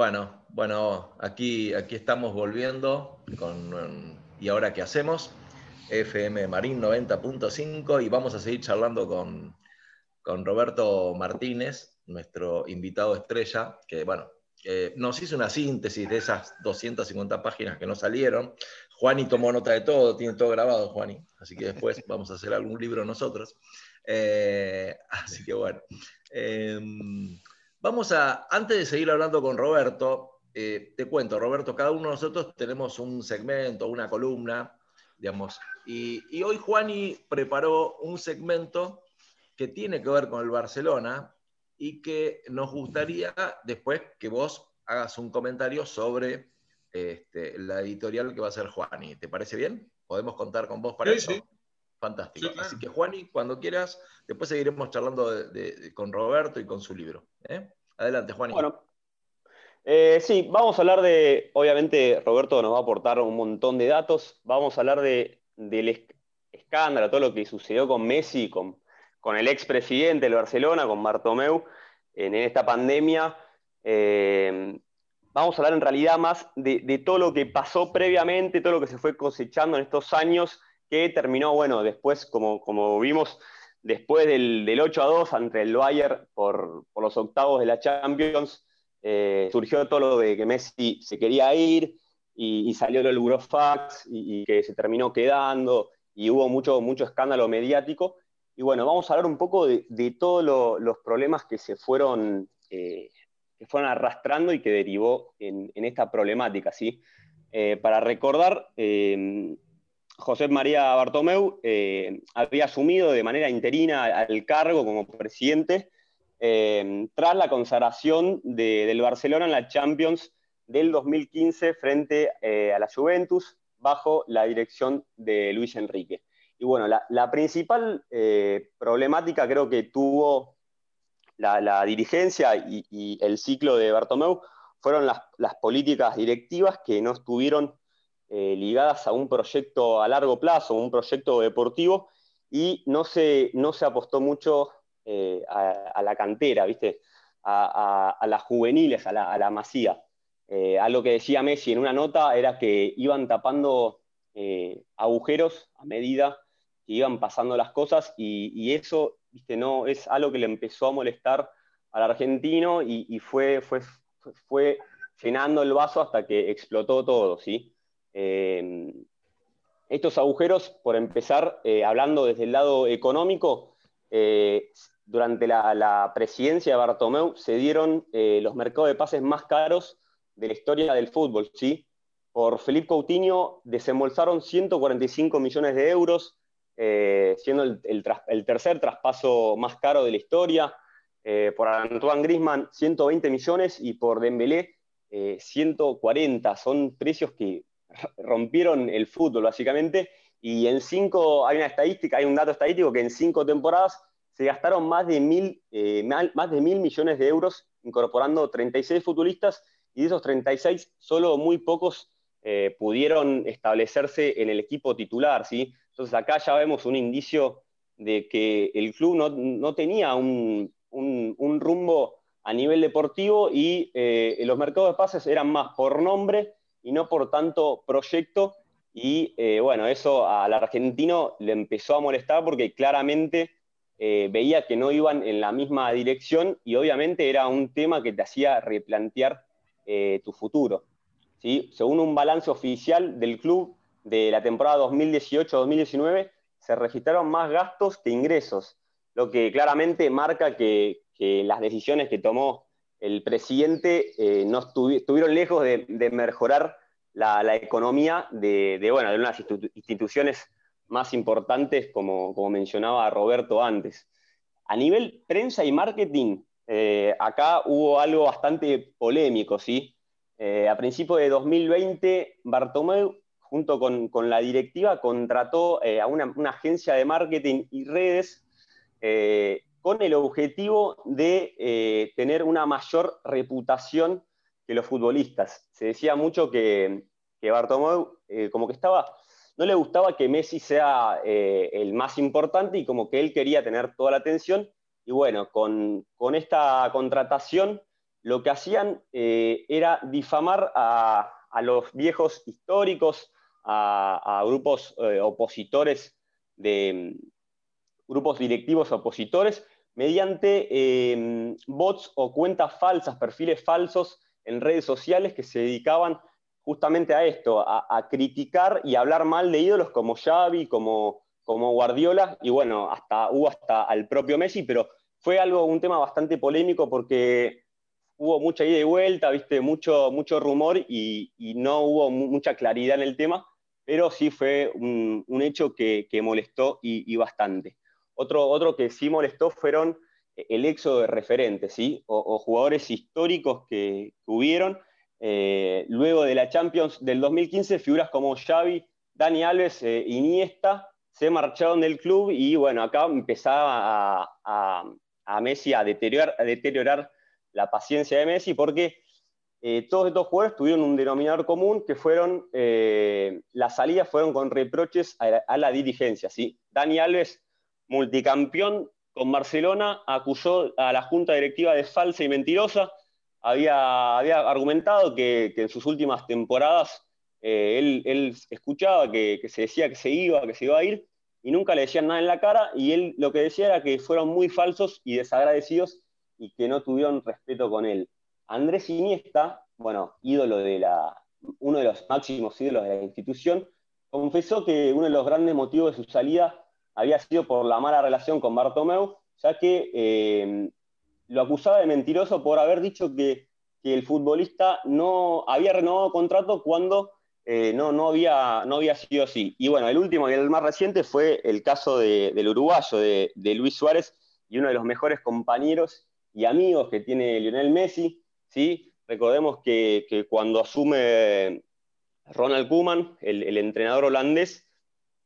Bueno, bueno, aquí, aquí estamos volviendo con ¿Y ahora qué hacemos? FM Marín 90.5 y vamos a seguir charlando con, con Roberto Martínez, nuestro invitado estrella, que bueno, nos hizo una síntesis de esas 250 páginas que no salieron. Juani tomó nota de todo, tiene todo grabado, Juani, así que después <laughs> vamos a hacer algún libro nosotros. Eh, así que bueno. Em, vamos a, antes de seguir hablando con Roberto, eh, te cuento, Roberto, cada uno de nosotros tenemos un segmento, una columna, digamos, y, y hoy Juani preparó un segmento que tiene que ver con el Barcelona y que nos gustaría después que vos hagas un comentario sobre este, la editorial que va a ser Juani. ¿Te parece bien? ¿Podemos contar con vos para eso? Fantástico. Así que Juani, cuando quieras, después seguiremos charlando con Roberto y con su libro. ¿eh? Adelante, Juani. Bueno, eh, sí, vamos a hablar de, obviamente Roberto nos va a aportar un montón de datos, vamos a hablar de, del escándalo, todo lo que sucedió con Messi, con, con el expresidente del Barcelona, con Bartomeu, en, esta pandemia. Eh, vamos a hablar en realidad más de, todo lo que pasó previamente, todo lo que se fue cosechando en estos años, que terminó, bueno, después, como, como vimos, después del, 8 a 2 ante el Bayern por, por los octavos de la Champions, eh, surgió todo lo de que Messi se quería ir y, salió el Eurofax y, y, que se terminó quedando y hubo mucho, mucho escándalo mediático. Y bueno, vamos a hablar un poco de, todos los problemas que se fueron, eh, que fueron arrastrando y que derivó en, esta problemática. ¿sí? Eh, para recordar, José María Bartomeu había asumido de manera interina al cargo como presidente eh, tras la consagración del Barcelona en la Champions del 2015 frente eh, a la Juventus bajo la dirección de Luis Enrique. Y bueno, la, principal eh, problemática creo que tuvo la, dirigencia y, el ciclo de Bartomeu fueron las, políticas directivas que no estuvieron ligadas a un proyecto a largo plazo, un proyecto deportivo, y no se, no se apostó mucho eh, a, la cantera, ¿viste? A, las juveniles, a la, masía. Eh, algo que decía Messi en una nota era que iban tapando eh, agujeros a medida que iban pasando las cosas y, eso, ¿viste? No, es algo que le empezó a molestar al argentino y, fue, fue, fue llenando el vaso hasta que explotó todo, ¿sí? Estos agujeros, por empezar, hablando desde el lado económico, durante la, presidencia de Bartomeu se dieron eh, los mercados de pases más caros de la historia del fútbol, ¿sí? Por Felipe Coutinho desembolsaron 145 millones de euros, eh, siendo el, tercer traspaso más caro de la historia. Eh, por Antoine Grisman, 120 millones y por Dembélé, 140. Son precios que rompieron el fútbol, básicamente. Y en cinco, hay una estadística, hay un dato estadístico que en cinco temporadas se gastaron más de mil, eh, más de mil millones de euros incorporando 36 futbolistas y de esos 36 solo muy pocos eh, pudieron establecerse en el equipo titular. ¿sí? Entonces acá ya vemos un indicio de que el club no, tenía un, rumbo a nivel deportivo y eh, los mercados de pases eran más por nombre y no por tanto proyecto. Y bueno, eso al argentino le empezó a molestar porque claramente eh, veía que no iban en la misma dirección y obviamente era un tema que te hacía replantear eh, tu futuro. ¿sí? Según un balance oficial del club de la temporada 2018-2019, se registraron más gastos que ingresos, lo que claramente marca que, las decisiones que tomó el presidente eh, no estuvieron lejos de, mejorar la, economía de, de, bueno, de unas instituciones más importantes, como, mencionaba Roberto antes. A nivel prensa y marketing, eh, acá hubo algo bastante polémico, ¿sí? Eh, a principios de 2020, Bartomeu, junto con, la directiva, contrató a una, agencia de marketing y redes con el objetivo de tener una mayor reputación que los futbolistas. Se decía mucho que, que Bartomeu como que estaba no le gustaba que Messi sea eh, el más importante y como que él quería tener toda la atención. Y bueno, con, esta contratación lo que hacían eh, era difamar a, los viejos históricos, a, grupos eh, opositores, de grupos directivos opositores, mediante em, bots o cuentas falsas, perfiles falsos en redes sociales que se dedicaban justamente a esto, a, criticar y hablar mal de ídolos como Xavi, como, como Guardiola, y bueno, hasta, hubo hasta al propio Messi, pero fue algo, un tema bastante polémico porque hubo mucha ida y vuelta, viste, mucho, mucho rumor y, no hubo mucha claridad en el tema, pero sí fue un, hecho que, molestó y, bastante. Otro, otro que sí molestó fueron el éxodo de referentes, ¿sí? o, jugadores históricos que, hubieron. Eh, luego de la Champions del 2015, figuras como Xavi, Dani Alves, eh, Iniesta, se marcharon del club y bueno, acá empezaba a, Messi a deteriorar, a deteriorar la paciencia de Messi porque eh, todos estos jugadores tuvieron un denominador común que fueron, eh, las salidas fueron con reproches a, la dirigencia. ¿sí? Dani Alves, multicampeón con Barcelona, acusó a la junta directiva de falsa y mentirosa. Había, argumentado que, en sus últimas temporadas eh, él, escuchaba que, que, se decía que se iba, que se iba a ir, y nunca le decían nada en la cara, y él lo que decía era que fueron muy falsos y desagradecidos y que no tuvieron respeto con él. Andrés Iniesta, bueno, ídolo de la, uno de los máximos ídolos de la institución, confesó que uno de los grandes motivos de su salida había sido por la mala relación con Bartomeu, ya que eh, lo acusaba de mentiroso por haber dicho que, el futbolista no había renovado contrato cuando eh, no, no, había, no había sido así. Y bueno, el último y el más reciente fue el caso del uruguayo, de, Luis Suárez, y uno de los mejores compañeros y amigos que tiene Lionel Messi, ¿sí? Recordemos que, cuando asume Ronald Koeman, el, entrenador holandés,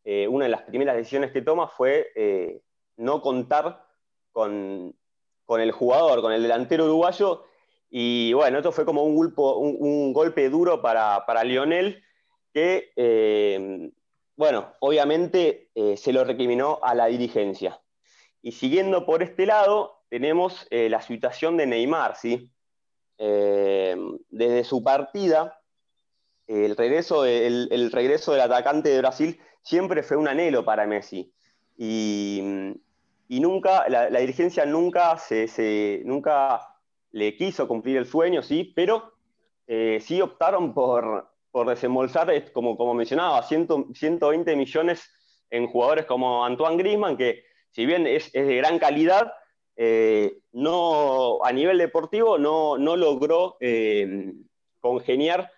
eh, una de las primeras decisiones que toma fue eh, no contar con, el jugador, con el delantero uruguayo, y bueno, esto fue como un, un, golpe duro para, para Lionel, que, eh, bueno, obviamente se lo recriminó a la dirigencia. Y siguiendo por este lado, tenemos la situación de Neymar, ¿sí? Desde su partida, el regreso, el, regreso del atacante de Brasil siempre fue un anhelo para Messi. Y, nunca, la, dirigencia nunca, se, nunca le quiso cumplir el sueño, ¿sí? Pero eh, sí optaron por, por desembolsar, como, como mencionaba, 120 millones en jugadores como Antoine Griezmann, que si bien es, es de gran calidad, eh, no, a nivel deportivo no, logró eh, congeniar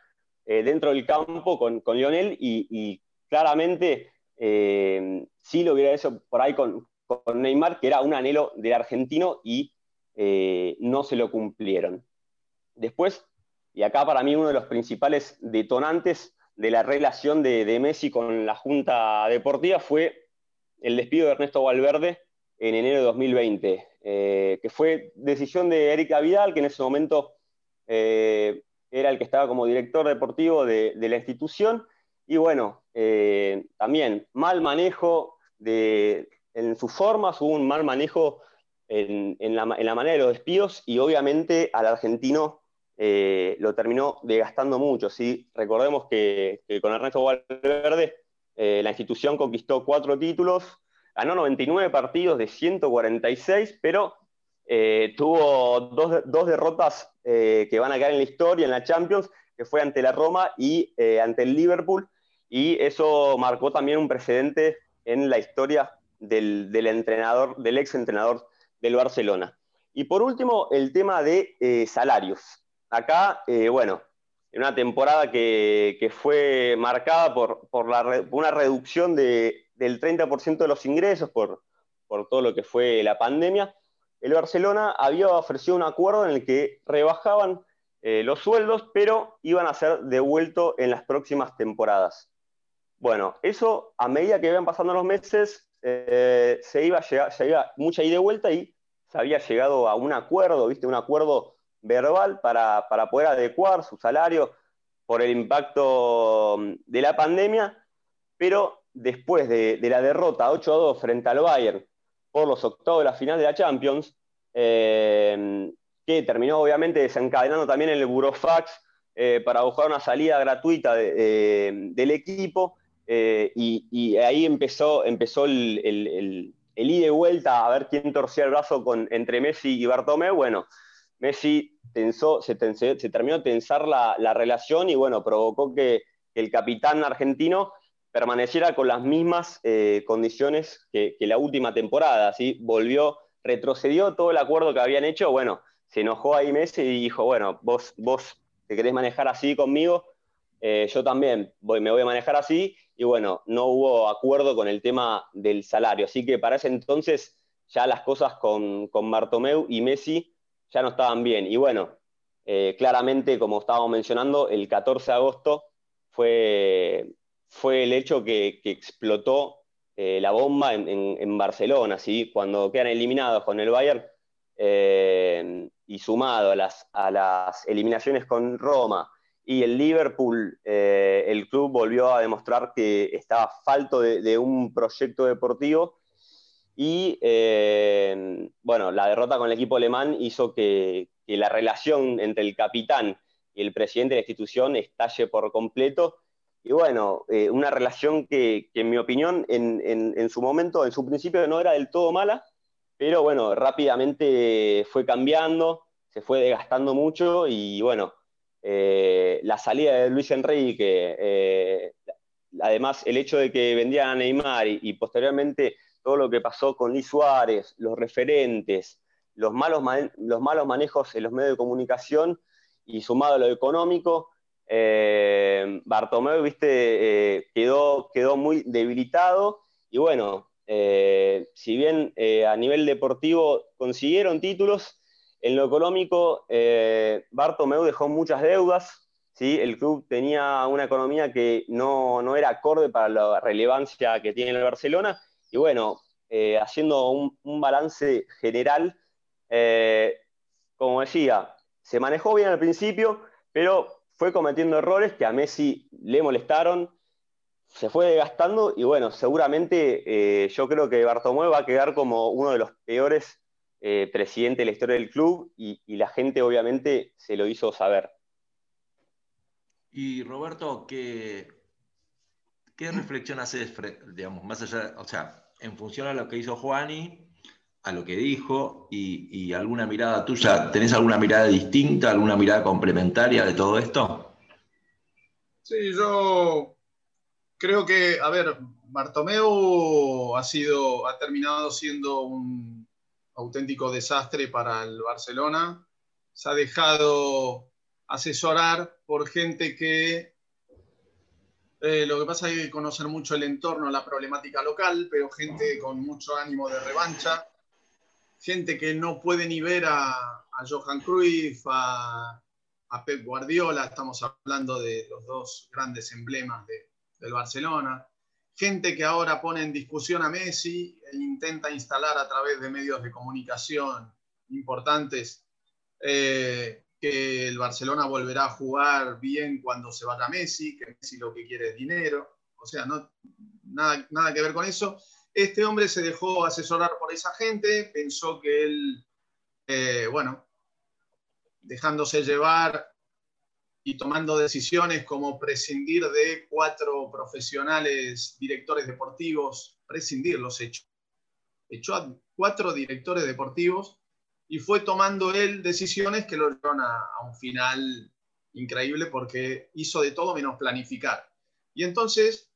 dentro del campo con, Lionel y, claramente sí lo hubiera hecho por ahí con, Neymar, que era un anhelo del argentino y no se lo cumplieron. Después, y acá para mí uno de los principales detonantes de la relación de, de Messi con la Junta Deportiva fue el despido de Ernesto Valverde en enero de 2020. Eh, que fue decisión de Erika Vidal, que en ese momento eh, era el que estaba como director deportivo de, la institución. Y bueno, eh, también mal manejo de, en sus formas, hubo un mal manejo en, la, manera de los despidos y obviamente al argentino lo terminó desgastando mucho. ¿sí? Recordemos que, con Ernesto Valverde la institución conquistó cuatro títulos, ganó 99 partidos de 146, pero eh, tuvo dos, derrotas eh, que van a quedar en la historia, en la Champions, que fue ante la Roma y eh, ante el Liverpool, y eso marcó también un precedente en la historia del, entrenador, del ex entrenador del Barcelona. Y por último, el tema de salarios. Acá, bueno, en una temporada que, fue marcada por, una reducción de del 30% de los ingresos por, por todo lo que fue la pandemia, el Barcelona había ofrecido un acuerdo en el que rebajaban eh, los sueldos, pero iban a ser devueltos en las próximas temporadas. Bueno, eso a medida que iban pasando los meses, eh, se, iba se iba mucha ida y vuelta y se había llegado a un acuerdo, ¿viste? Un acuerdo verbal para, para poder adecuar su salario por el impacto mm, de la pandemia, pero después de, la derrota 8-2 frente al Bayern por los octavos de la final de la Champions, eh, que terminó obviamente desencadenando también el Burofax eh, para buscar una salida gratuita del equipo. Eh, y, ahí empezó, empezó el, el, ida y vuelta a ver quién torcía el brazo con, entre Messi y Bartomeu. Bueno, Messi tensó, se, terminó de tensar la, relación y bueno, provocó que, el capitán argentino permaneciera con las mismas eh, condiciones que, la última temporada. ¿sí? Volvió, retrocedió todo el acuerdo que habían hecho. Bueno, se enojó ahí Messi y dijo, bueno, vos, vos te querés manejar así conmigo, eh, yo también me voy a manejar así. Y bueno, no hubo acuerdo con el tema del salario. Así que para ese entonces ya las cosas con, con Bartomeu y Messi ya no estaban bien. Y bueno, eh, claramente, como estábamos mencionando, el 14 de agosto fue, fue el hecho que, explotó eh, la bomba en, Barcelona, ¿sí? cuando quedan eliminados con el Bayern eh, y sumado a las, a las eliminaciones con Roma y el Liverpool, el club volvió a demostrar que estaba falto de un proyecto deportivo y eh, bueno, la derrota con el equipo alemán hizo que, la relación entre el capitán y el presidente de la institución estalle por completo. Y bueno, eh, una relación que, en mi opinión, en, su momento, en su principio no era del todo mala, pero bueno, rápidamente fue cambiando, se fue desgastando mucho y bueno, eh, la salida de Luis Enrique, además el hecho de que vendían a Neymar y posteriormente todo lo que pasó con Luis Suárez, los referentes, los malos, los malos manejos en los medios de comunicación y sumado a lo económico, eh, Bartomeu viste, eh, quedó, quedó muy debilitado y bueno, eh, si bien a nivel deportivo consiguieron títulos, en lo económico Bartomeu dejó muchas deudas, ¿sí? el club tenía una economía que no, no era acorde para la relevancia que tiene el Barcelona y bueno, eh, haciendo un, balance general, eh, como decía, se manejó bien al principio, pero fue cometiendo errores que a Messi le molestaron, se fue desgastando y bueno, seguramente eh, yo creo que Bartomeu va a quedar como uno de los peores presidentes de la historia del club y, la gente obviamente se lo hizo saber. Y Roberto, ¿qué, qué reflexión haces, digamos, más allá, o sea, en función a lo que hizo Juani, a lo que dijo y, alguna mirada tuya, ¿tenés alguna mirada distinta, alguna mirada complementaria de todo esto? Sí, yo creo que, a ver, Bartomeu ha sido, ha terminado siendo un auténtico desastre para el Barcelona. Se ha dejado asesorar por gente que eh, lo que pasa es que conocer mucho el entorno, la problemática local, pero gente con mucho ánimo de revancha, gente que no puede ni ver a, Johan Cruyff, a, Pep Guardiola, estamos hablando de los dos grandes emblemas del Barcelona, gente que ahora pone en discusión a Messi e intenta instalar a través de medios de comunicación importantes eh, que el Barcelona volverá a jugar bien cuando se vaya Messi, que Messi lo que quiere es dinero, o sea, no, nada, nada que ver con eso. Este hombre se dejó asesorar por esa gente, pensó que él, eh, bueno, dejándose llevar y tomando decisiones como prescindir de cuatro profesionales directores deportivos, prescindir los hechos. Echó a cuatro directores deportivos y fue tomando él decisiones que lo llevaron a, un final increíble porque hizo de todo menos planificar. Y entonces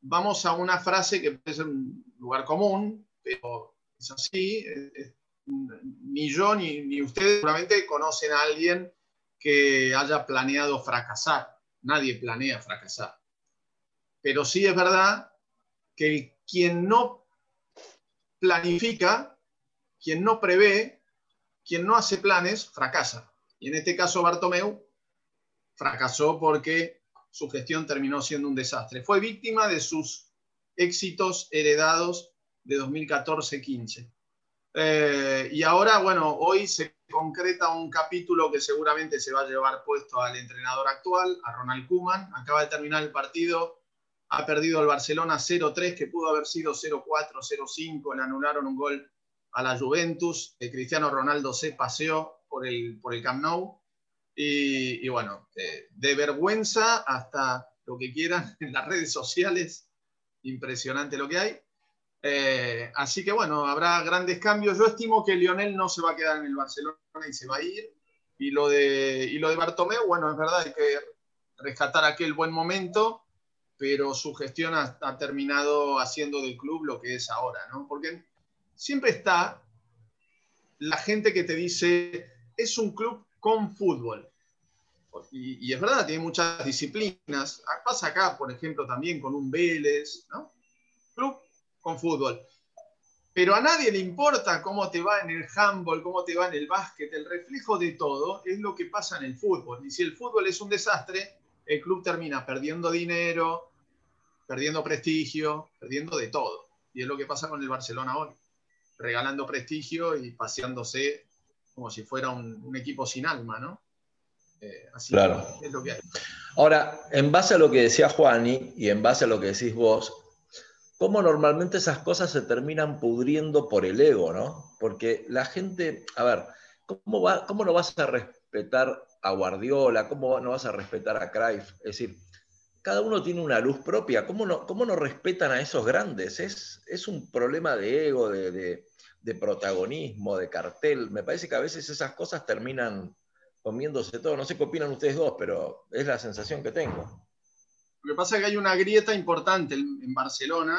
vamos a una frase que puede ser un lugar común, pero es así. ni yo ni, ni ustedes seguramente conocen a alguien que haya planeado fracasar. Nadie planea fracasar. Pero sí es verdad que quien no planifica, quien no prevé, quien no hace planes fracasa. Y en este caso Bartomeu fracasó porque su gestión terminó siendo un desastre. Fue víctima de sus éxitos heredados de 2014-15. Eh, y ahora, bueno, hoy se concreta un capítulo que seguramente se va a llevar puesto al entrenador actual, a Ronald Kuman. Acaba de terminar el partido, ha perdido el Barcelona 0-3, que pudo haber sido 0-4, 0-5, le anularon un gol a la Juventus. Cristiano Ronaldo se paseó por el, por el Camp Nou. Y, y bueno, eh, de vergüenza hasta lo que quieran <laughs> en las redes sociales, impresionante lo que hay. Eh, así que bueno, habrá grandes cambios. Yo estimo que Lionel no se va a quedar en el Barcelona y se va a ir. Y lo de, y lo de Bartomeu, bueno, es verdad, hay que rescatar aquel buen momento, pero su gestión ha, ha terminado haciendo del club lo que es ahora, ¿no? Porque siempre está la gente que te dice, es un club con fútbol. Y, y, es verdad, tiene muchas disciplinas. Pasa acá, por ejemplo, también con un Vélez, ¿no? Con fútbol. Pero a nadie le importa cómo te va en el handball, cómo te va en el básquet. El reflejo de todo es lo que pasa en el fútbol. Y si el fútbol es un desastre, el club termina perdiendo dinero, perdiendo prestigio, perdiendo de todo. Y es lo que pasa con el Barcelona hoy. Regalando prestigio y paseándose como si fuera un, un equipo sin alma, ¿no? Eh, así claro. es lo que hay. Ahora, en base a lo que decía Juani y en base a lo que decís vos, cómo normalmente esas cosas se terminan pudriendo por el ego, ¿no? Porque la gente, a ver, ¿cómo, va, cómo no vas a respetar a Guardiola? ¿Cómo no vas a respetar a Cruyff? Es decir, cada uno tiene una luz propia. ¿Cómo no, respetan a esos grandes? Es, un problema de ego, de, de, de, protagonismo, de cartel. Me parece que a veces esas cosas terminan comiéndose todo. No sé qué opinan ustedes dos, pero es la sensación que tengo. Lo que pasa es que hay una grieta importante en Barcelona.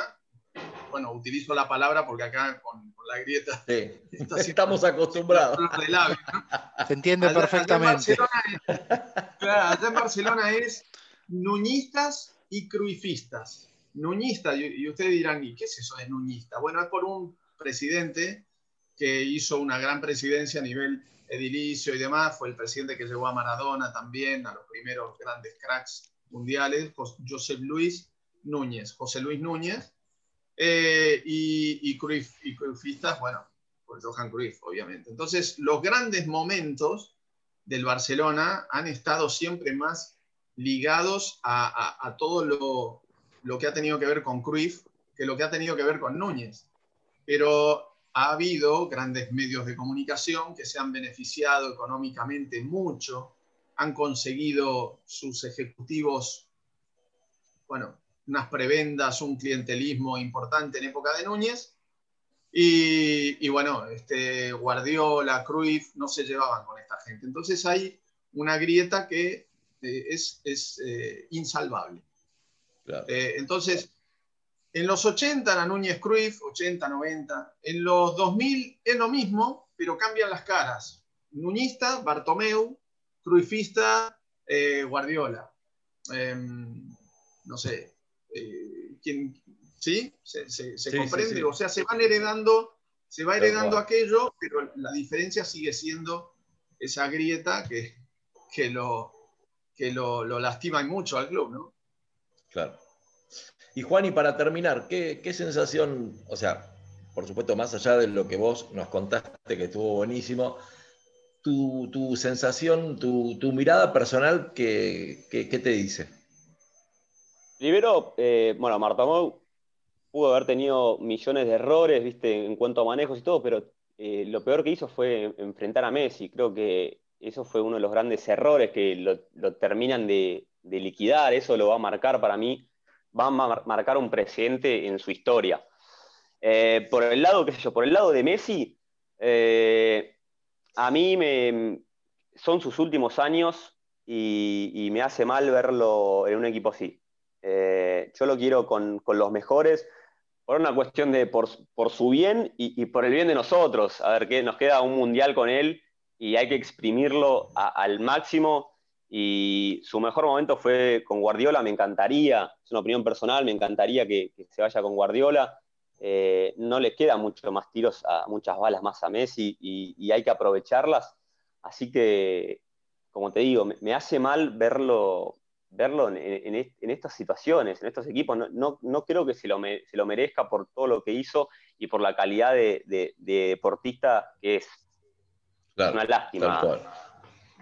Bueno, utilizo la palabra porque acá con, con la grieta sí. <laughs> estamos acostumbrados. Labio, ¿no? Se entiende allá, perfectamente. Allá en, es, claro, allá en Barcelona es nuñistas y cruifistas. Nuñistas, y, y ustedes dirán, ¿y qué es eso de nuñista? Bueno, es por un presidente que hizo una gran presidencia a nivel edilicio y demás, fue el presidente que llevó a Maradona también, a los primeros grandes cracks mundiales, José Luis Núñez, José Luis Núñez, eh, y, y, Cruyff, y Cruyffistas, bueno, pues Johan Cruyff, obviamente. Entonces, los grandes momentos del Barcelona han estado siempre más ligados a, a, a todo lo, lo, que ha tenido que ver con Cruyff que lo que ha tenido que ver con Núñez. Pero ha habido grandes medios de comunicación que se han beneficiado económicamente mucho han conseguido sus ejecutivos, bueno, unas prebendas, un clientelismo importante en época de Núñez. Y, y, bueno, este Guardiola, Cruyff no se llevaban con esta gente. Entonces hay una grieta que eh, es, es eh, insalvable. Claro. Eh, entonces, en los 80 la Núñez Cruyff, 80, 90. En los 2000 es lo mismo, pero cambian las caras. Nuñista, Bartomeu, Cruifista, eh, Guardiola. Eh, no sé. Eh, ¿quién, ¿Sí? ¿Se, se, se sí, comprende? Sí, o sea, se van heredando, se va heredando aquello, pero la diferencia sigue siendo esa grieta que, que, lo, que lo, lo lastima mucho al club, ¿no? Claro. Y Juan, y para terminar, ¿qué, ¿qué, sensación, o sea, por supuesto, más allá de lo que vos nos contaste, que estuvo buenísimo, tu, tu sensación, tu, tu, mirada personal, ¿qué, qué, te dice? Primero, eh, bueno, Martamou pudo haber tenido millones de errores, viste, en cuanto a manejos y todo, pero eh, lo peor que hizo fue enfrentar a Messi. Creo que eso fue uno de los grandes errores que lo, terminan de, liquidar. Eso lo va a marcar para mí, va a mar marcar un presidente en su historia. Eh, por el lado, qué sé yo, por el lado de Messi, a mí me, son sus últimos años y, me hace mal verlo en un equipo así. Eh, yo lo quiero con, con, los mejores por una cuestión de por, por su bien y, y, por el bien de nosotros. A ver, que nos queda un mundial con él y hay que exprimirlo al máximo. Y su mejor momento fue con Guardiola, me encantaría, es una opinión personal, me encantaría que se vaya con Guardiola eh, no le queda mucho más tiros, a, muchas balas más a Messi y, y, hay que aprovecharlas. Así que, como te digo, me, me hace mal verlo, verlo en, en, en, estas situaciones, en estos equipos. No, no, no creo que se lo, me, se lo, merezca por todo lo que hizo y por la calidad de, de, de deportista que es. Claro, una lástima. Tal cual.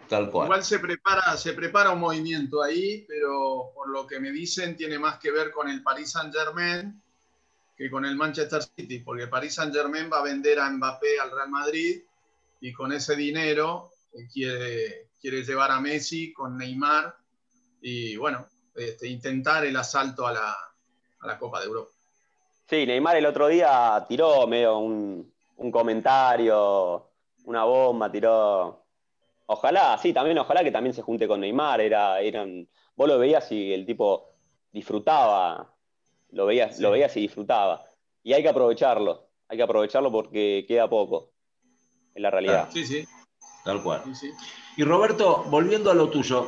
Tal cual. Igual se prepara, se prepara un movimiento ahí, pero por lo que me dicen tiene más que ver con el Paris Saint Germain que con el Manchester City, porque Paris Saint Germain va a vender a Mbappé al Real Madrid y con ese dinero eh, quiere, quiere llevar a Messi con Neymar y bueno, este, intentar el asalto a la, a la Copa de Europa. Sí, Neymar el otro día tiró medio un, un comentario, una bomba, tiró. Ojalá, sí, también ojalá que también se junte con Neymar. Era, eran, vos lo veías y el tipo disfrutaba, lo veías, Sí. lo veías y disfrutaba. Y hay que aprovecharlo, hay que aprovecharlo porque queda poco, en la realidad. Sí, sí, Tal cual. sí, sí. Y Roberto, volviendo a lo tuyo,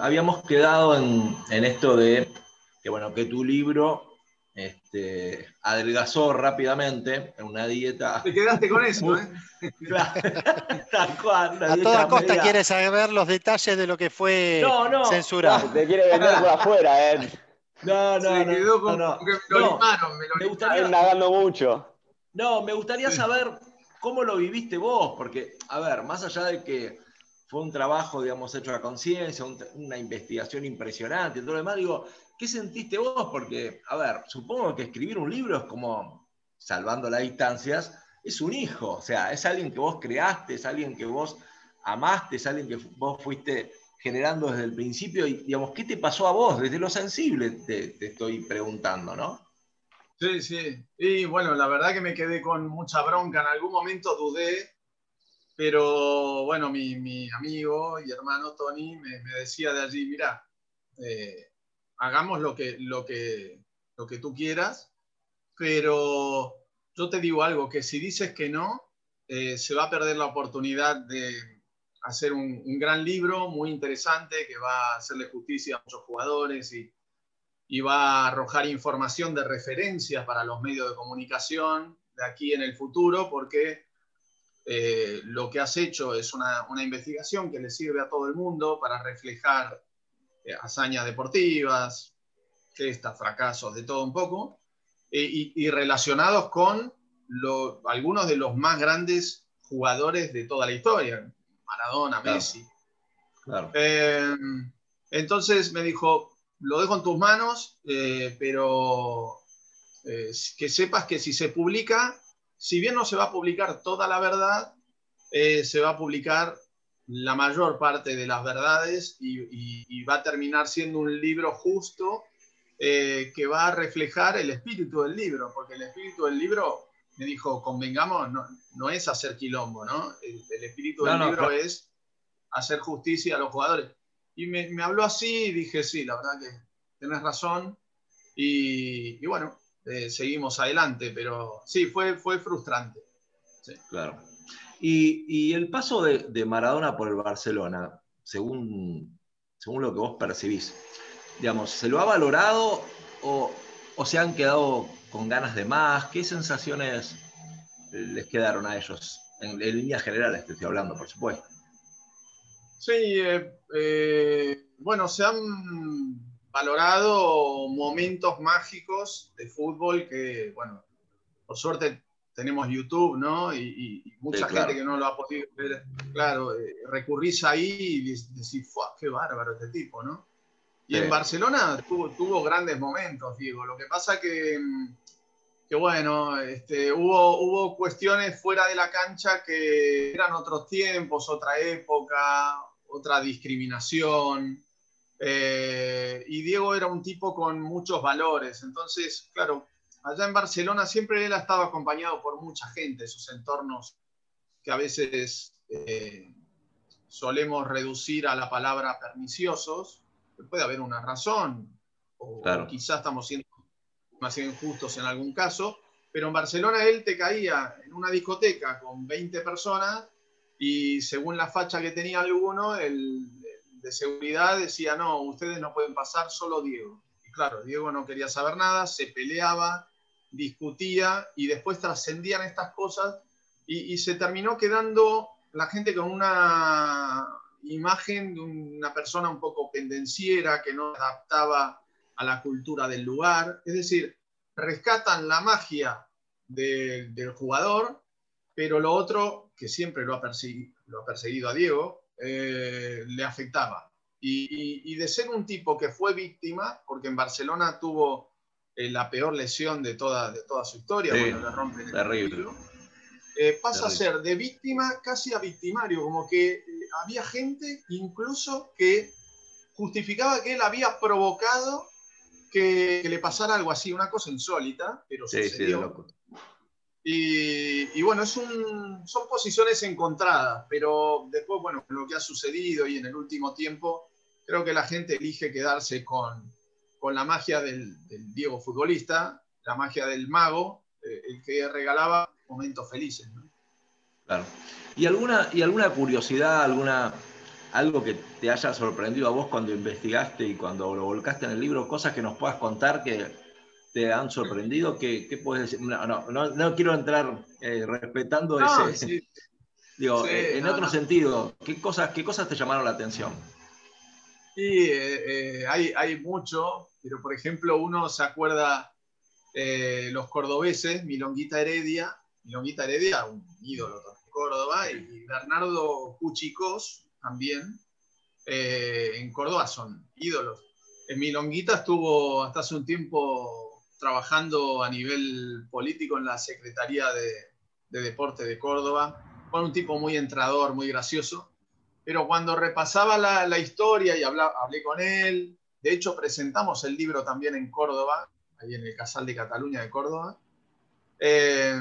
habíamos quedado en, en esto de que, bueno, que tu libro este, adelgazó rápidamente en una dieta. Te quedaste con eso, ¿eh? <laughs> Tal cual, A toda costa media- quiere saber los detalles de lo que fue No, no. censurado. Te quiere vender por afuera, eh. No, no, Se no, quedó con no, no. que me lo No, limaron, me lo me gustaría, mucho. No, me gustaría saber cómo lo viviste vos, porque, a ver, más allá de que fue un trabajo, digamos, hecho a conciencia, un- una investigación impresionante, todo lo demás, digo, ¿qué sentiste vos? Porque, a ver, supongo que escribir un libro es como, salvando las distancias, es un hijo, o sea, es alguien que vos creaste, es alguien que vos amaste, es alguien que vos fuiste generando desde el principio, y, digamos, ¿qué te pasó a vos? Desde lo sensible te, te estoy preguntando, ¿no? Sí, sí. Y bueno, la verdad que me quedé con mucha bronca. En algún momento dudé, pero bueno, mi, mi amigo y hermano Tony me, decía de allí, mira, eh, hagamos lo que, lo, que, lo que tú quieras, pero yo te digo algo, que si dices que no, eh, se va a perder la oportunidad de hacer un, un gran libro muy interesante que va a hacerle justicia a muchos jugadores y, y va a arrojar información de referencias para los medios de comunicación de aquí en el futuro, porque eh, lo que has hecho es una, una, investigación que le sirve a todo el mundo para reflejar eh, hazañas deportivas, gestas, fracasos, de todo un poco, eh, y, y, relacionados con lo, algunos de los más grandes jugadores de toda la historia, Maradona, Claro. Messi. Claro. Eh, entonces me dijo, lo dejo en tus manos, eh, pero eh, que sepas que si se publica, si bien no se va a publicar toda la verdad, se va a publicar la mayor parte de las verdades y, y, y va a terminar siendo un libro justo que va a reflejar el espíritu del libro, porque el espíritu del libro, me dijo, convengamos, no, no es hacer quilombo, ¿no? El, el espíritu No, del no, libro claro. es hacer justicia a los jugadores. Y me, me, habló así y dije, sí, la verdad que tenés razón. Y, y bueno, eh, seguimos adelante, pero sí, fue, fue frustrante. Sí. Claro. Y, y, el paso de, de, Maradona por el Barcelona, según, según lo que vos percibís, digamos, ¿se lo ha valorado o, o se han quedado con ganas de más? ¿Qué sensaciones les quedaron a ellos? En, en líneas generales te estoy hablando, por supuesto. Sí, eh, eh, bueno, se han valorado momentos mágicos de fútbol que, bueno, por suerte tenemos YouTube, ¿no? Y, y mucha sí, gente que no lo ha podido ver, claro, eh, recurrís ahí y decís, qué bárbaro este tipo, ¿no? Y sí. en Barcelona tuvo, tuvo, grandes momentos, digo. Lo que pasa que, que bueno, este, hubo, hubo cuestiones fuera de la cancha que eran otros tiempos, otra época, otra discriminación. Eh, y Diego era un tipo con muchos valores. Entonces, claro, allá en Barcelona siempre él ha estado acompañado por mucha gente, esos entornos que a veces eh, solemos reducir a la palabra perniciosos. Puede haber una razón, o, claro. o quizás estamos siendo demasiado injustos en algún caso, pero en Barcelona él te caía en una discoteca con 20 personas y según la facha que tenía alguno, el de seguridad decía, no, ustedes no pueden pasar, solo Diego. Y claro, Diego no quería saber nada, se peleaba, discutía y después trascendían estas cosas y, y, se terminó quedando la gente con una imagen de una persona un poco pendenciera que no adaptaba a la cultura del lugar. Es decir, rescatan la magia de, del jugador, pero lo otro, que siempre lo ha perseguido, lo ha perseguido a Diego, eh, le afectaba. Y, y, y, de ser un tipo que fue víctima, porque en Barcelona tuvo eh, la peor lesión de toda, de toda su historia, sí, bueno, le rompen el terrible. Eh, pasa terrible. a ser de víctima casi a victimario, como que había gente incluso que justificaba que él había provocado que, que le pasara algo así, una cosa insólita, pero Sí, sí, de sucedió. loco. Y, y bueno, es un- son posiciones encontradas, pero después, bueno, lo que ha sucedido y en el último tiempo, creo que la gente elige quedarse con, con la magia del, del Diego futbolista, la magia del mago, eh, el que regalaba momentos felices. ¿no? Claro. ¿Y alguna, ¿Y alguna curiosidad, alguna, algo que te haya sorprendido a vos cuando investigaste y cuando lo volcaste en el libro? Cosas que nos puedas contar que te han sorprendido. ¿Qué, qué puedes decir? No, no, no, no quiero entrar eh, respetando No, ese. sí, <laughs> Digo, sí, eh, en otro sentido, ¿qué cosas, ¿qué cosas te llamaron la atención? Sí, eh, eh, hay, hay mucho, pero por ejemplo uno se acuerda eh, los cordobeses, Milonguita Heredia, Milonguita Heredia, un ídolo Córdoba, y Bernardo Cuchicós también, eh, en Córdoba son ídolos. En Milonguita estuvo hasta hace un tiempo trabajando a nivel político en la Secretaría de, de Deporte de Córdoba, fue un tipo muy entrador, muy gracioso pero cuando repasaba la, historia y hablé con él, de hecho presentamos el libro también en Córdoba, ahí en el Casal de Cataluña de Córdoba. Eh,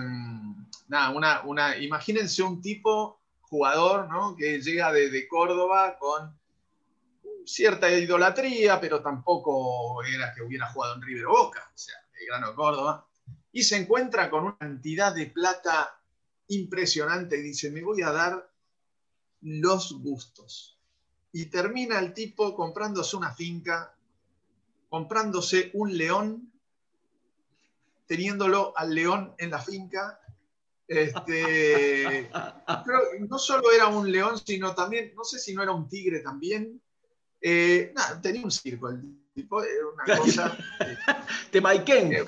nada, una, una, imagínense un tipo jugador ¿no? que llega de, Córdoba con cierta idolatría, pero tampoco era que hubiera jugado en River Boca, o sea, el grano Córdoba, y se encuentra con una cantidad de plata impresionante y dice, me voy a dar los gustos. Y termina el tipo comprándose una finca, comprándose un león, teniéndolo al león en la finca. Este, no solo era un león, sino también, no sé si no era un tigre también. Eh, tenía un circo el tipo, era una cosa. <laughs> Te Maiken. eh,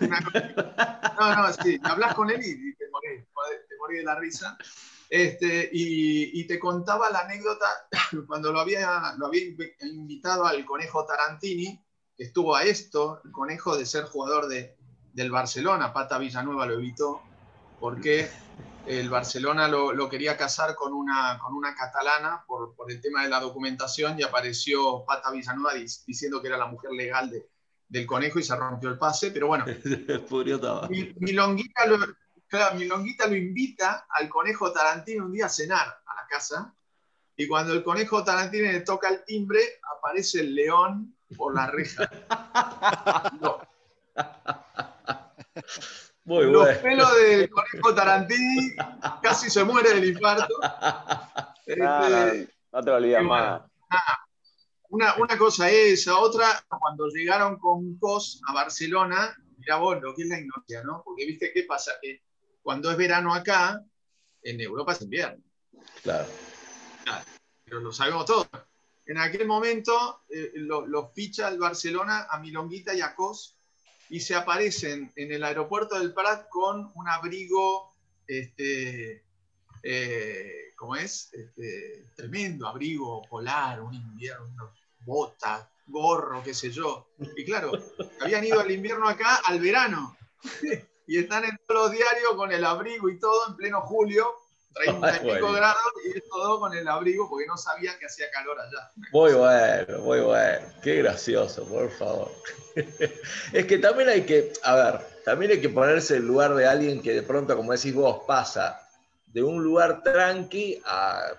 No, no, sí, hablas con él y, te morís, te morís de la risa. Este, y, y te contaba la anécdota <coughs> cuando lo había, lo había inv- invitado al conejo Tarantini, que estuvo a esto, el conejo de ser jugador de, del Barcelona, Pata Villanueva lo evitó, porque el Barcelona lo, lo quería casar con una, con una catalana por, por el tema de la documentación y apareció Pata Villanueva diciendo que era la mujer legal de- del conejo y se rompió el pase, pero bueno, <laughs> mi, Milonguita lo, claro, Milonguita lo invita al conejo Tarantino un día a cenar a la casa. Y cuando el conejo Tarantino le toca el timbre, aparece el león por la reja. <laughs> No, Muy los bueno. pelos del conejo Tarantini casi se muere del infarto. Este, No, no, no te lo olvidas qué bueno. más. una, una cosa esa, otra, cuando llegaron con COS a Barcelona, mira vos lo que es la ignorancia, ¿no? Porque viste qué pasa, que cuando es verano acá, en Europa es invierno, Claro. pero lo sabemos todos. En aquel momento eh, lo, lo ficha el Barcelona a Milonguita y a COS y se aparecen en el aeropuerto del Prat con un abrigo, este, eh, ¿cómo es? Este, tremendo abrigo polar, un invierno, botas, gorro, qué sé yo. Y claro, habían ido al invierno acá al verano. <laughs> Y están en todos los diarios con el abrigo y todo en pleno julio, 30 y pico Bueno. grados, y todo con el abrigo porque no sabían que hacía calor allá. Muy bueno, muy bueno. Qué gracioso, por favor. <laughs> es que también hay que, a ver, también hay que ponerse en el lugar de alguien que de pronto, como decís vos, pasa de un lugar tranqui a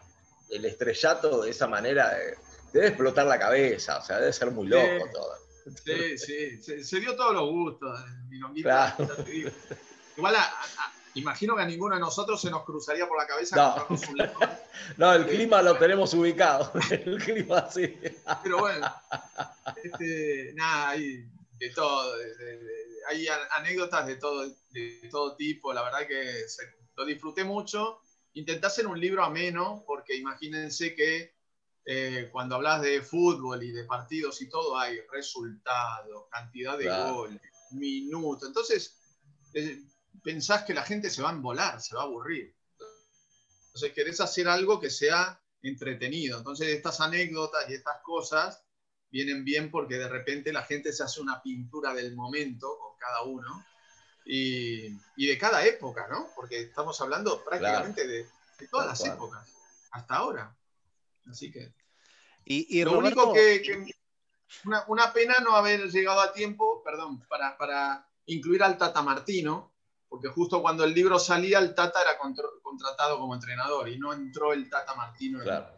el estrellato de esa manera. de- debe explotar la cabeza, o sea, debe ser muy loco Sí. todo. Sí, sí, se, se dio todos los gustos. el milonguita, Claro. ya te digo. Igual, a- a- imagino que a ninguno de nosotros se nos cruzaría por la cabeza No. un <laughs> No, el clima lo tenemos ubicado. <laughs> El clima sí. pero bueno, este, nada, hay de todo, hay anécdotas de todo, de todo tipo, la verdad que se- lo disfruté mucho. Intenté hacer un libro ameno, porque imagínense que eh, cuando hablas de fútbol y de partidos y todo, hay resultados, cantidad de Claro. goles, minutos. Entonces, eh, pensás que la gente se va a embolar, se va a aburrir. Entonces, querés hacer algo que sea entretenido. Entonces, estas anécdotas y estas cosas vienen bien porque de repente la gente se hace una pintura del momento con cada uno y, y de cada época, ¿no? Porque estamos hablando prácticamente de, de todas las épocas, hasta ahora. Así que. Y, y Lo Roberto, único que, que- una, una pena no haber llegado a tiempo, perdón, para, para incluir al Tata Martino, porque justo cuando el libro salía, el Tata era contr- contratado como entrenador y no entró el Tata Martino en, Claro.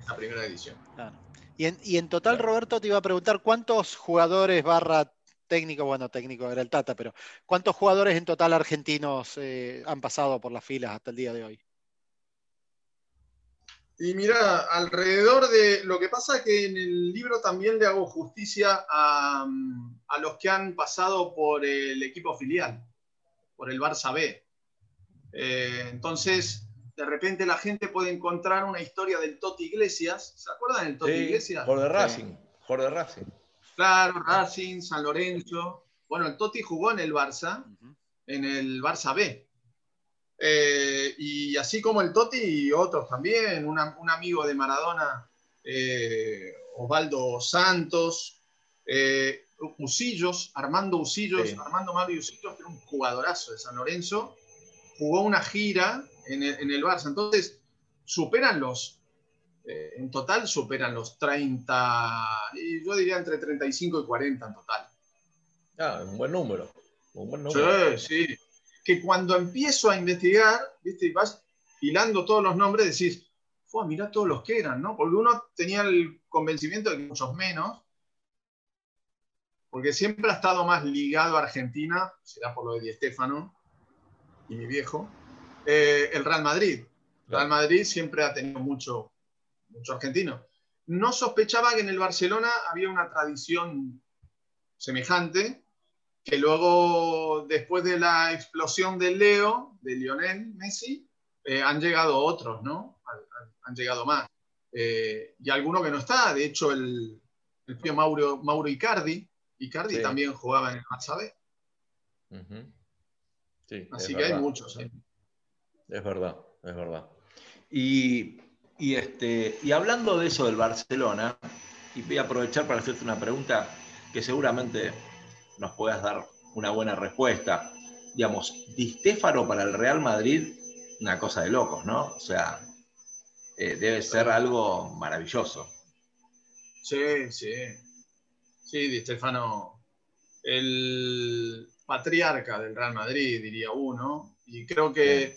en la primera edición. Claro. Y en, y en total, Claro. Roberto, te iba a preguntar cuántos jugadores barra técnico, bueno, técnico era el Tata, pero ¿cuántos jugadores en total argentinos eh, han pasado por las filas hasta el día de hoy? Y mira, alrededor de. Lo que pasa es que en el libro también le hago justicia a, a los que han pasado por el equipo filial, por el Barça B. Eh, entonces, de repente la gente puede encontrar una historia del Toti Iglesias. ¿Se acuerdan del Toti Sí, Iglesias? Jorge Racing. Jorge Racing. Claro, Racing, San Lorenzo. Bueno, el Toti jugó en el Barça, en el Barça B. Eh, y así como el Toti y otros también, una- un amigo de Maradona, eh, Osvaldo Santos, eh, Usillos, Armando Usillos, Sí. Armando Mario Usillos, que era un jugadorazo de San Lorenzo, jugó una gira en el, en el Barça. Entonces, superan los, eh, en total superan los 30, y yo diría entre 35 y 40 en total. Ah, un buen número. Un buen número. Sí, sí. Que cuando empiezo a investigar, ¿viste? Y vas hilando todos los nombres, decís, fue, mirá todos los que eran, ¿no? Porque uno tenía el convencimiento de que muchos menos, porque siempre ha estado más ligado a Argentina, será por lo de Di Stéfano y mi viejo, eh, el Real Madrid. Real Madrid siempre ha tenido mucho, mucho argentino. No sospechaba que en el Barcelona había una tradición semejante, que luego, después de la explosión de Leo, de Lionel Messi, eh, han llegado otros, ¿no? Han, han- han llegado más. Eh, y alguno que no está, de hecho, el, el propio Mauro, Mauro Icardi, Icardi Sí. también jugaba en el Barça B. Sí, Así que hay muchos. ¿eh? Es verdad, es verdad. Y, y, este, y hablando de eso del Barcelona, y voy a aprovechar para hacerte una pregunta que seguramente nos puedas dar una buena respuesta. Digamos, Di Stéfano para el Real Madrid, una cosa de locos, ¿no? O sea, eh, debe ser algo maravilloso. Sí, sí. Sí, Di Stefano, el patriarca del Real Madrid, diría uno, y creo que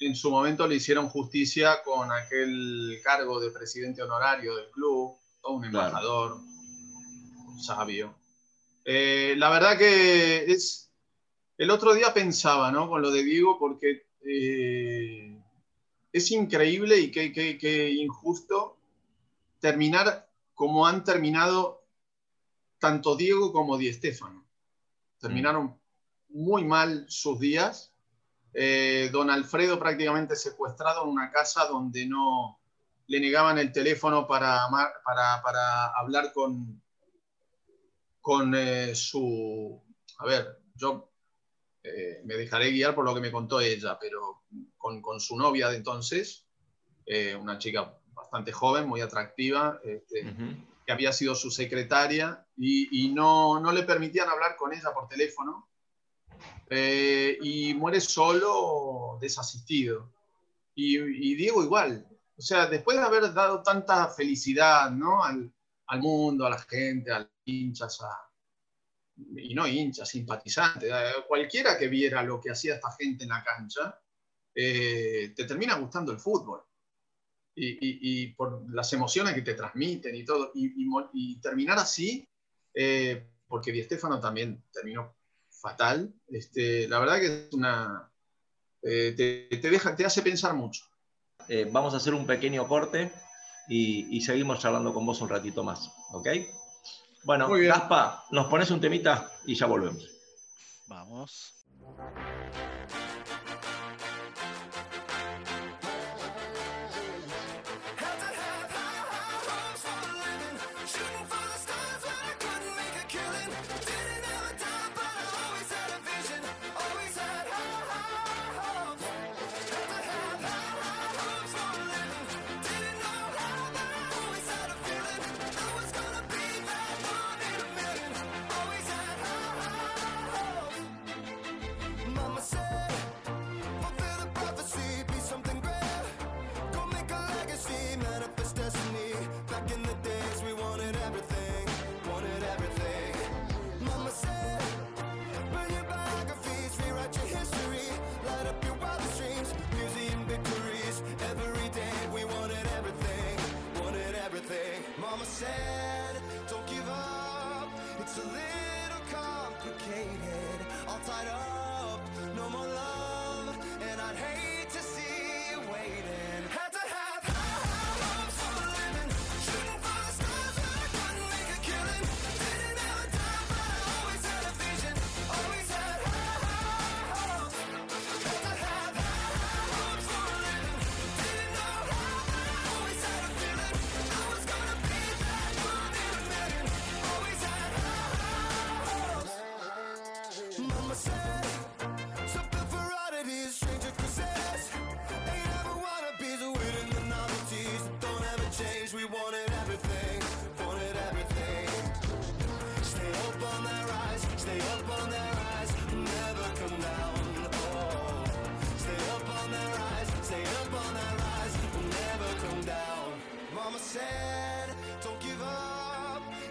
en su momento le hicieron justicia con aquel cargo de presidente honorario del club, todo un Claro. embajador, un sabio. Eh, la verdad que es. El otro día pensaba, ¿no? Con lo de Diego, porque eh, es increíble y qué, qué- qué injusto terminar como han terminado tanto Diego como Di Stéfano. Terminaron muy mal sus días. Eh, don Alfredo prácticamente secuestrado en una casa donde no le negaban el teléfono para, hablar con, eh, su... A ver, yo eh, me dejaré guiar por lo que me contó ella, pero con, su novia de entonces, una chica bastante joven, muy atractiva, este. Que había sido su secretaria, y, y no, no le permitían hablar con ella por teléfono, eh, y muere solo, desasistido. Y, y Diego igual, o sea, después de haber dado tanta felicidad ¿no? al, al mundo, a la gente, a los hinchas, a, y no hinchas, simpatizantes, cualquiera que viera lo que hacía esta gente en la cancha, eh, te termina gustando el fútbol. Y, y- y por las emociones que te transmiten y todo. Y, y terminar así, eh, porque Di Stefano también terminó fatal, este, la verdad que es una. eh, te, te deja, te hace pensar mucho. Eh, vamos a hacer un pequeño corte y, y seguimos charlando con vos un ratito más, ¿ok? Bueno. Gaspa, nos pones un temita y ya volvemos. Vamos.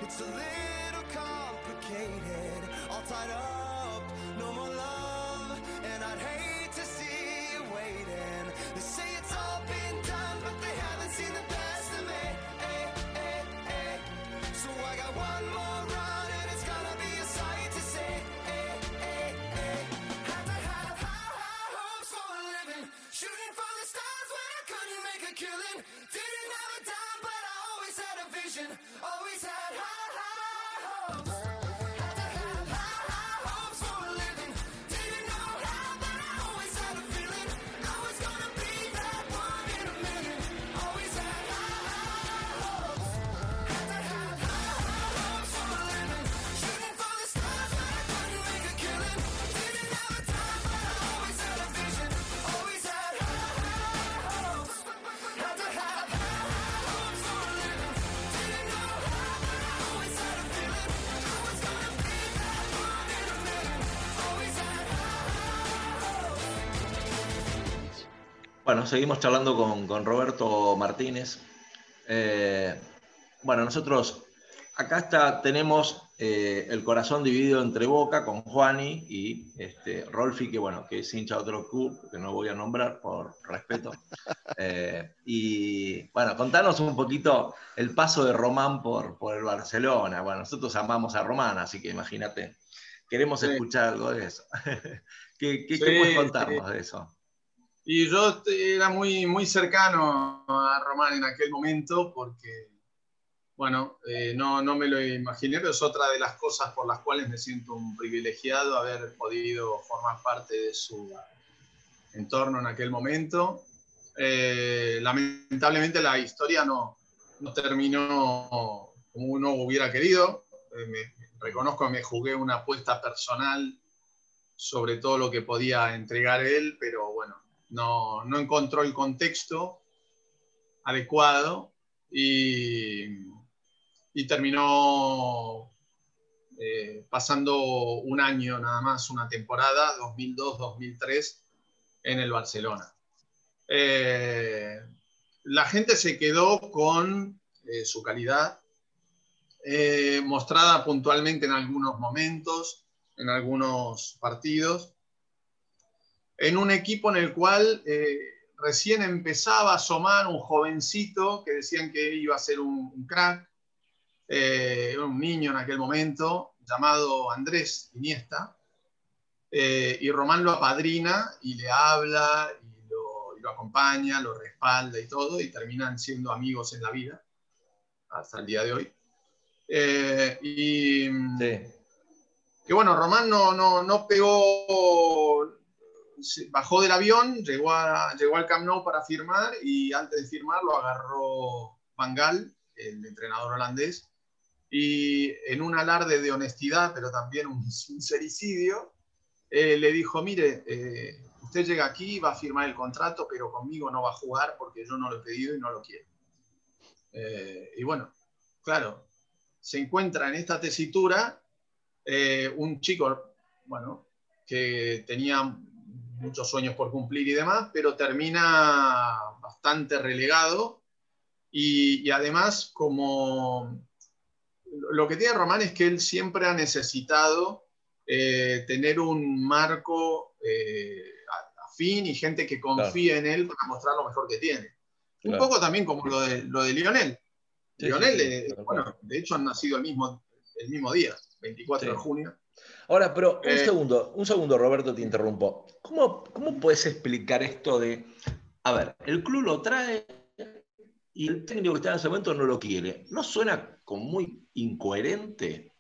It's a little complicated, all tied up, Bueno, seguimos charlando con, con Roberto Martínez. Eh, bueno, nosotros acá está, tenemos eh, el corazón dividido entre Boca con Juani y este, Rolfi, que bueno, que es hincha de otro club, que no voy a nombrar por respeto. <laughs> Eh, y bueno, contanos un poquito el paso de Román por, por el Barcelona. Bueno, nosotros amamos a Román, así que imagínate, queremos Sí. escuchar algo de eso. <laughs> ¿Qué, qué, Sí, qué puedes sí. contarnos de eso? Y yo era muy, muy cercano a Román en aquel momento porque, bueno, eh, no, no me lo imaginé, pero es otra de las cosas por las cuales me siento un privilegiado haber podido formar parte de su entorno en aquel momento. Eh, lamentablemente la historia no, no terminó como uno hubiera querido. Eh, me, reconozco que me jugué una apuesta personal sobre todo lo que podía entregar él, pero bueno, no, encontró el contexto adecuado y, terminó eh, pasando un año nada más, una temporada, 2002-2003, en el Barcelona. Eh, la gente se quedó con eh, su calidad, mostrada puntualmente en algunos momentos, en algunos partidos, en un equipo en el cual eh, recién empezaba a asomar un jovencito que decían que iba a ser un, un crack, eh, era un niño en aquel momento, llamado Andrés Iniesta, eh, y Román lo apadrina y le habla y lo, y lo acompaña, lo respalda y todo, y terminan siendo amigos en la vida, hasta el día de hoy. Eh, y Sí. que bueno, Román no, no, no pegó, bajó del avión, llegó, a- llegó al Camp Nou para firmar y antes de firmar lo agarró Van Gaal, el entrenador holandés, y en un alarde de honestidad, pero también un <laughs> sincericidio, eh, le dijo, mire, eh, usted llega aquí, va a firmar el contrato, pero conmigo no va a jugar porque yo no lo he pedido y no lo quiero. Eh, y bueno, claro, se encuentra en esta tesitura eh, un chico, bueno, que tenía muchos sueños por cumplir y demás, pero termina bastante relegado y, y además como lo que tiene Román es que él siempre ha necesitado eh, tener un marco eh, afín y gente que confíe en él para mostrar lo mejor que tiene. Un poco también como lo de, lo de Lionel. Sí, Lionel, sí, sí, tal bueno, de hecho han nacido el mismo, el mismo día, 24 de junio. Ahora, pero un Eh, segundo, un segundo, Roberto, te interrumpo. ¿Cómo, ¿Cómo puedes explicar esto de, a ver, el club lo trae y el técnico que está en ese momento no lo quiere? ¿No suena como muy incoherente?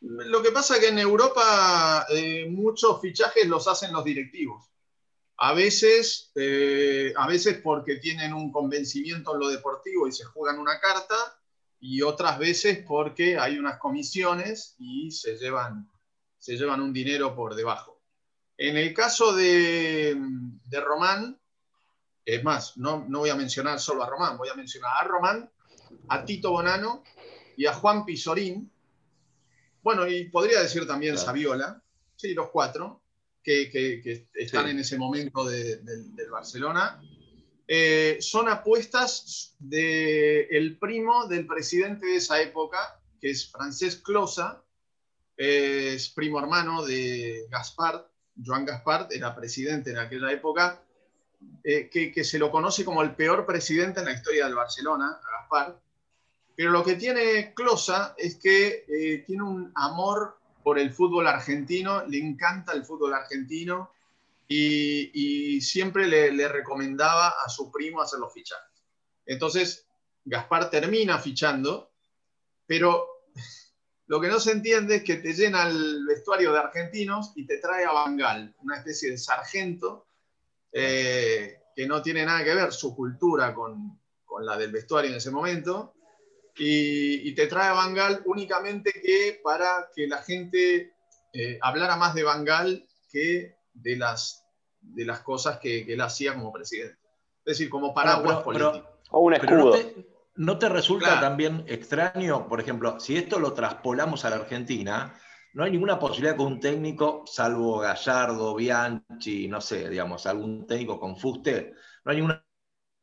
Lo que pasa es que en Europa eh, muchos fichajes los hacen los directivos. A veces, eh, a veces porque tienen un convencimiento en lo deportivo y se juegan una carta, y otras veces porque hay unas comisiones y se llevan, se llevan un dinero por debajo. En el caso de, de Román, es más, no, no voy a mencionar solo a Román, voy a mencionar a Román, a Tito Bonano y a Juan Pizorín, bueno, y podría decir también Claro. Saviola, sí, los cuatro, que, que- que están Sí. en ese momento de- del Barcelona, eh, son apuestas del primo del presidente de esa época, que es Francesc Closa, es primo hermano de Gaspar, Joan Gaspar, era presidente en aquella época, eh, que, que se lo conoce como el peor presidente en la historia del Barcelona, Gaspar. Pero lo que tiene Closa es que eh, tiene un amor por el fútbol argentino, le encanta el fútbol argentino y, siempre le, recomendaba a su primo hacer los fichajes. Entonces, Gaspar termina fichando, pero <laughs> lo que no se entiende es que te llena el vestuario de argentinos y te trae a Bangal, una especie de sargento eh, que no tiene nada que ver su cultura con, con la del vestuario en ese momento, y, y te trae a Bangal únicamente que para que la gente eh, hablara más de Bangal que de las, de las cosas que, que él hacía como presidente. Es decir, como paraguas Pero- pero- político. O un Pero no escudo. te, ¿no te resulta Claro. también extraño, por ejemplo, si esto lo traspolamos a la Argentina, no hay ninguna posibilidad que un técnico, salvo Gallardo, Bianchi, no sé, digamos, algún técnico con fuste, no hay ninguna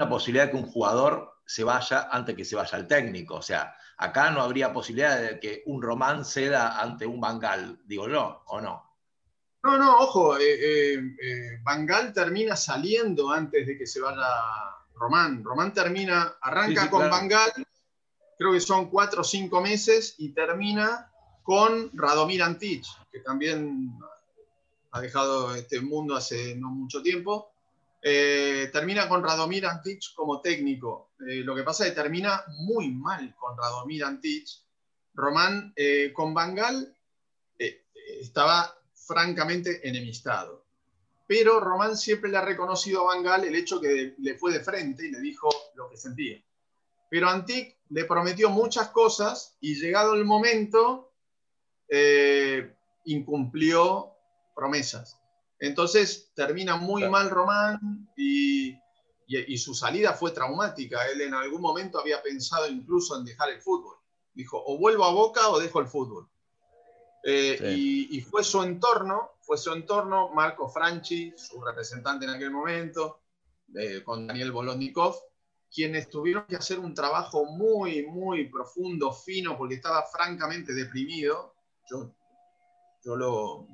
posibilidad que un jugador se vaya antes que se vaya el técnico. O sea, acá no habría posibilidad de que un Román ceda ante un Bangal, digo yo, ¿o no? No, no, ojo, eh, eh, eh, Bangal termina saliendo antes de que se vaya Román. Román termina, arranca Sí, sí, con claro. Bangal, creo que son cuatro o cinco meses, y termina con Radomir Antich, que también ha dejado este mundo hace no mucho tiempo. Eh, termina con Radomir Antich como técnico. Lo que pasa es que termina muy mal con Radomir Antich. Román con Bangal eh, estaba francamente enemistado. Pero Román siempre le ha reconocido a Bangal el hecho que le fue de frente y le dijo lo que sentía. Pero Antic le prometió muchas cosas y llegado el momento eh, incumplió promesas. Entonces termina muy Claro. mal Román y, y- y su salida fue traumática. Él en algún momento había pensado incluso en dejar el fútbol. Dijo, o vuelvo a Boca o dejo el fútbol. Eh, Sí. y, y fue su entorno, fue su entorno, Marco Franchi, su representante en aquel momento, eh, con Daniel Bolotnikov, quienes tuvieron que hacer un trabajo muy, muy profundo, fino, porque estaba francamente deprimido. Yo, yo lo,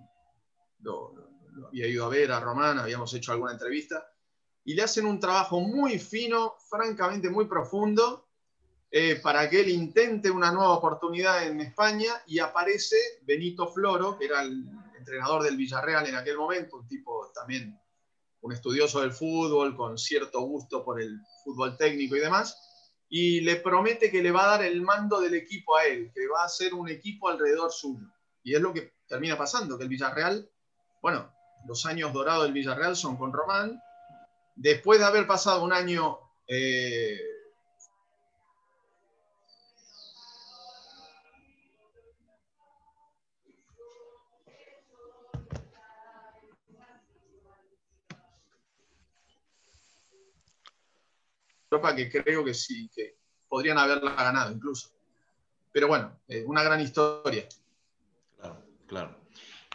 lo, lo había ido a ver a Román, habíamos hecho alguna entrevista, y le hacen un trabajo muy fino, francamente muy profundo, eh, para que él intente una nueva oportunidad en España y aparece Benito Floro, que era el entrenador del Villarreal en aquel momento, un tipo también, un estudioso del fútbol, con cierto gusto por el fútbol técnico y demás, y le promete que le va a dar el mando del equipo a él, que va a ser un equipo alrededor suyo. Y es lo que termina pasando, que el Villarreal, bueno, los años dorados del Villarreal son con Román, después de haber pasado un año... eh, Que creo que sí, que podrían haberla ganado incluso. Pero bueno, eh, una gran historia. Claro, claro.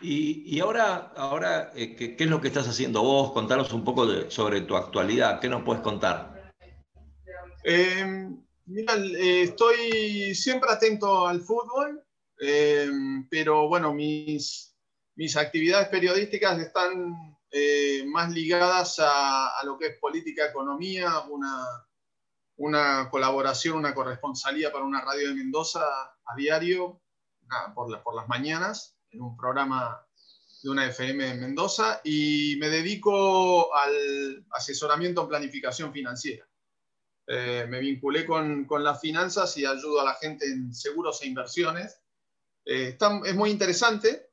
Y, y ahora, ahora eh, ¿qué, qué es lo que estás haciendo vos? Contanos un poco de- sobre tu actualidad. ¿Qué nos puedes contar? Eh, mira, eh, estoy siempre atento al fútbol, eh, pero bueno, mis, mis actividades periodísticas están eh, más ligadas a, a lo que es política, economía, una, una colaboración, una corresponsalía para una radio de Mendoza a diario, por, por las mañanas, en un programa de una FM en Mendoza, y me dedico al asesoramiento en planificación financiera. Eh, me vinculé con, con, las finanzas y ayudo a la gente en seguros e inversiones. Eh, es muy interesante.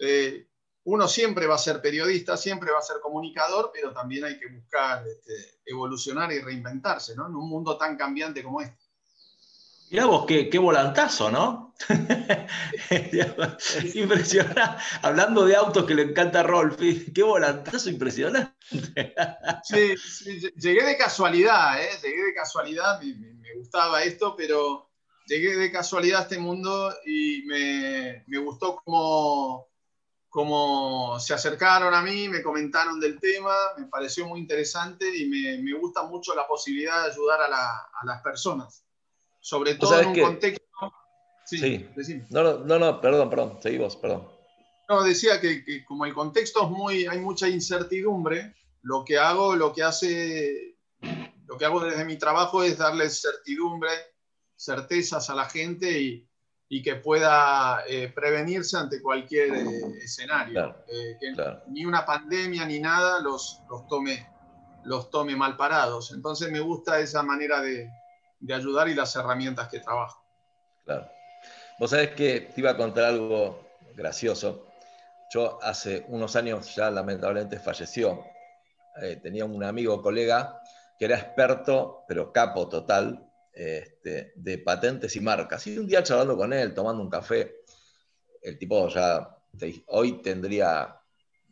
Eh, uno siempre va a ser periodista, siempre va a ser comunicador, pero también hay que buscar este, evolucionar y reinventarse, ¿no? En un mundo tan cambiante como este. Mirá vos, qué, qué volantazo, ¿no? <laughs> impresionante. Hablando de autos que le encanta Rolf, qué volantazo impresionante. sí, llegué de casualidad, ¿eh? Llegué de casualidad, me, me, gustaba esto, pero llegué de casualidad a este mundo y me, me gustó como como se acercaron a mí, me comentaron del tema, me pareció muy interesante y me, me gusta mucho la posibilidad de ayudar a, la, a las personas, sobre todo en un contexto... Sí, sí. No, no, no, perdón, perdón, seguimos, perdón. No, decía que, que, como el contexto es muy, hay mucha incertidumbre, lo que hago, lo que hace, lo que hago desde mi trabajo es darle certidumbre, certezas a la gente y, y que pueda eh, prevenirse ante cualquier eh, escenario. Eh, que ni una pandemia ni nada los, los, tome, los tome mal parados. Entonces me gusta esa manera de, de ayudar y las herramientas que trabajo. Claro. Vos sabés que te iba a contar algo gracioso. Yo hace unos años ya lamentablemente falleció. tenía un amigo, colega, que era experto, pero capo total, este, de patentes y marcas. Y un día charlando con él, tomando un café, el tipo ya hoy tendría,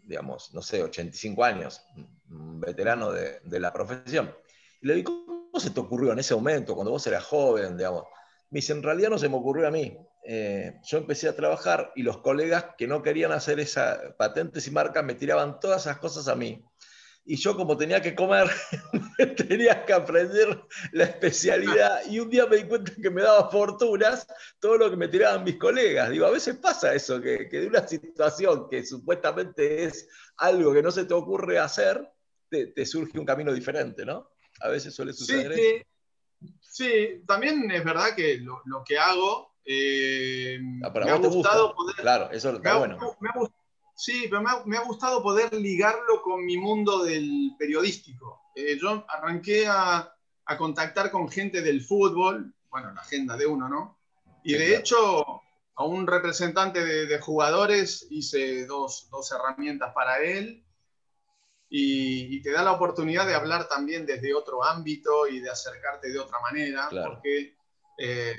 digamos, no sé, 85 años, un veterano de, la profesión. Le digo, ¿cómo se te ocurrió en ese momento, cuando vos eras joven, digamos? Me dice, en realidad no se me ocurrió a mí. Eh, yo empecé a trabajar y los colegas que no querían hacer esas patentes y marcas me tiraban todas esas cosas a mí y yo como tenía que comer, <laughs> tenía que aprender la especialidad y un día me di cuenta que me daba fortunas todo lo que me tiraban mis colegas. Digo, a veces pasa eso, que, de una situación que supuestamente es algo que no se te ocurre hacer, te, surge un camino diferente, ¿no? A veces suele suceder sí, eso. Sí, también es verdad que lo, que hago... Eh, ah, me ha gustado poder... Claro, eso está bueno. Me ha, Sí, pero me ha, gustado poder ligarlo con mi mundo del periodístico. Eh, yo arranqué a, contactar con gente del fútbol, bueno, la agenda de uno, ¿no? Y de hecho, a un representante de, jugadores hice dos, herramientas para él y, te da la oportunidad de hablar también desde otro ámbito y de acercarte de otra manera, porque eh,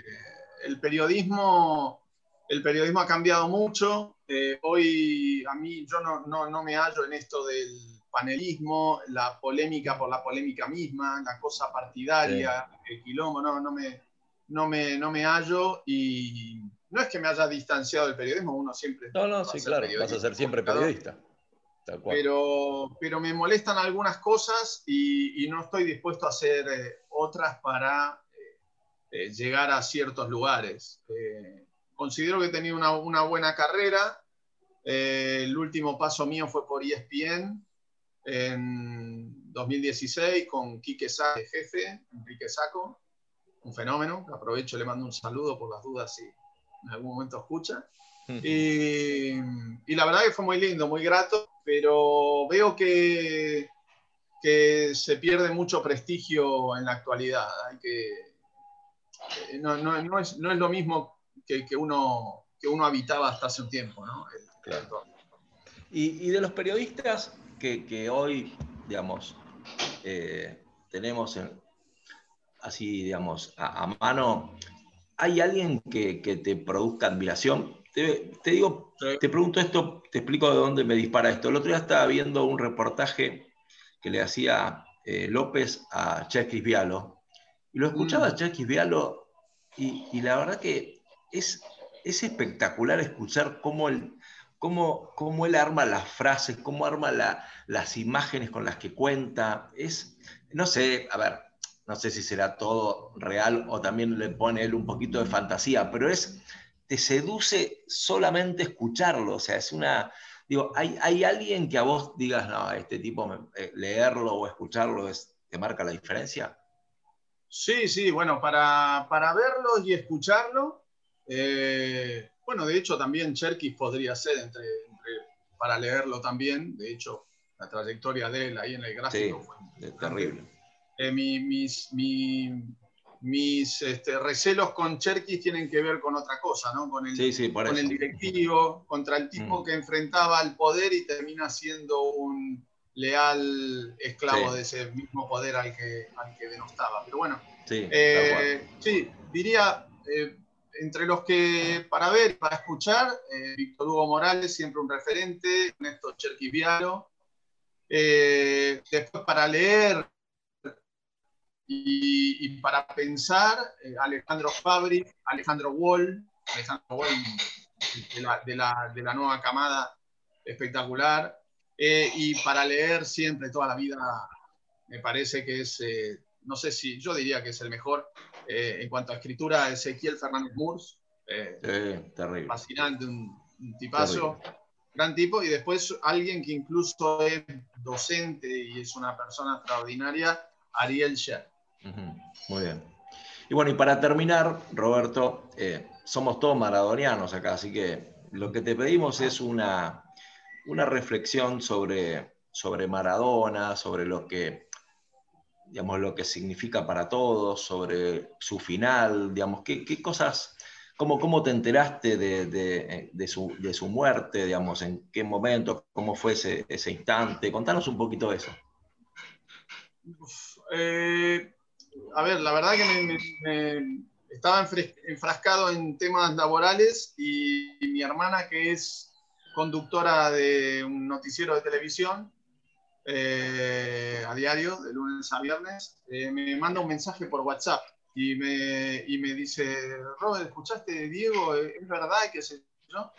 el periodismo el periodismo ha cambiado mucho. Eh, hoy a mí yo no, no, no, me hallo en esto del panelismo, la polémica por la polémica misma, la cosa partidaria, el quilombo, no, no, me, no, me, no me hallo y no es que me haya distanciado del periodismo, uno siempre... No, no, sí, claro, vas a ser siempre periodista. Pero, pero me molestan algunas cosas y, y no estoy dispuesto a hacer eh, otras para eh, llegar a ciertos lugares considero que he tenido una, buena carrera. Eh, el último paso mío fue por ESPN en 2016 con Quique Sá, jefe, Enrique Saco, un fenómeno. Aprovecho, le mando un saludo por las dudas si en algún momento escucha. Y, la verdad que fue muy lindo, muy grato, pero veo que, que se pierde mucho prestigio en la actualidad. Hay que, no, no, es, no es lo mismo que, uno, que uno habitaba hasta hace un tiempo, ¿no? y, de los periodistas que, hoy, digamos, eh, tenemos así, digamos, a, mano, ¿hay alguien que, te produzca admiración? Te, digo, te pregunto esto, te explico de dónde me dispara esto. El otro día estaba viendo un reportaje que le hacía eh, López a Chekis Vialo, y lo escuchaba a mm. Chekis Vialo, y la verdad que es, espectacular escuchar cómo él, cómo, cómo arma las frases, cómo arma las imágenes con las que cuenta. Es, no sé, a ver, no sé si será todo real o también le pone él un poquito de fantasía, pero es, te seduce solamente escucharlo, o sea, es una, digo, ¿hay, hay alguien que a vos digas, no, este tipo, eh, leerlo o escucharlo es, te marca la diferencia? Sí, sí, bueno, para, para verlo y escucharlo, eh, bueno, de hecho también Cherkis podría ser entre, entre, para leerlo también, de hecho la trayectoria de él ahí en el gráfico Sí, fue es terrible. Eh, mi- mis mi- mis, este, recelos con Cherkis tienen que ver con otra cosa, ¿no? Con el, Sí, sí, con el directivo, contra el tipo Mm. que enfrentaba al poder y termina siendo un leal esclavo de ese mismo poder al que, al que denostaba. Pero bueno, eh, sí, diría, eh, entre los que para ver para escuchar, eh, Víctor Hugo Morales, siempre un referente, Néstor Cherkis Vialo. Eh, después para leer y, para pensar, eh, Alejandro Fabri, Alejandro Wall, Alejandro Wall de la, de la- de la nueva camada espectacular. Eh, y para leer siempre, toda la vida, me parece que es, no sé si, yo diría que es el mejor eh, en cuanto a escritura, Ezequiel Fernández Murs, eh, Sí, terrible. fascinante, un, un tipazo, gran tipo, y después alguien que incluso es docente y es una persona extraordinaria, Ariel Sher. Muy bien. Y bueno, y para terminar, Roberto, eh, somos todos maradonianos acá, así que lo que te pedimos es una, una reflexión sobre, sobre Maradona, sobre lo que, digamos, lo que significa para todos, sobre su final, digamos, qué, qué cosas, cómo, cómo te enteraste de, de- su, de su muerte, digamos, en qué momento, cómo fue ese, ese instante. Contanos un poquito de eso. Eh, a ver, la verdad que me, estaba enfrascado en temas laborales y mi hermana, que es conductora de un noticiero de televisión eh, a diario, de lunes a viernes, eh, me manda un mensaje por WhatsApp y me, y me dice, Robert, ¿escuchaste, Diego? ¿Es verdad que se... yo?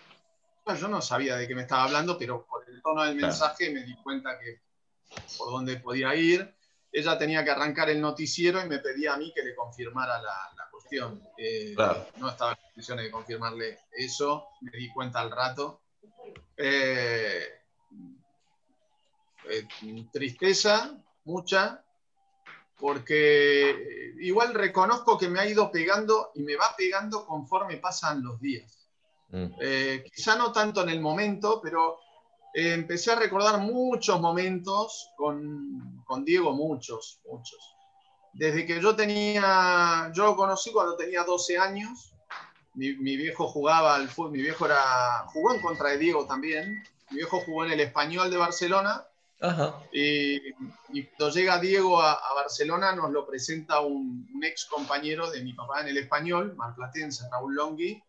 Bueno, yo no sabía de qué me estaba hablando, pero por el tono del mensaje me di cuenta que por dónde podía ir. Ella tenía que arrancar el noticiero y me pedía a mí que le confirmara la, la cuestión. Eh, Claro. No estaba en condiciones de confirmarle eso, me di cuenta al rato. Eh, eh, tristeza, mucha, porque igual reconozco que me ha ido pegando y me va pegando conforme pasan los días. Mm, Eh, quizá no tanto en el momento, pero eh, empecé a recordar muchos momentos con, con Diego, muchos, muchos. Desde que yo tenía, yo lo conocí cuando tenía 12 años, mi, mi viejo jugaba al fútbol, mi viejo era, jugó en contra de Diego también, mi viejo jugó en el Español de Barcelona Ajá. y, y cuando llega Diego a, a Barcelona nos lo presenta un, un ex compañero de mi papá en el español, marplatense, Raúl Longhi,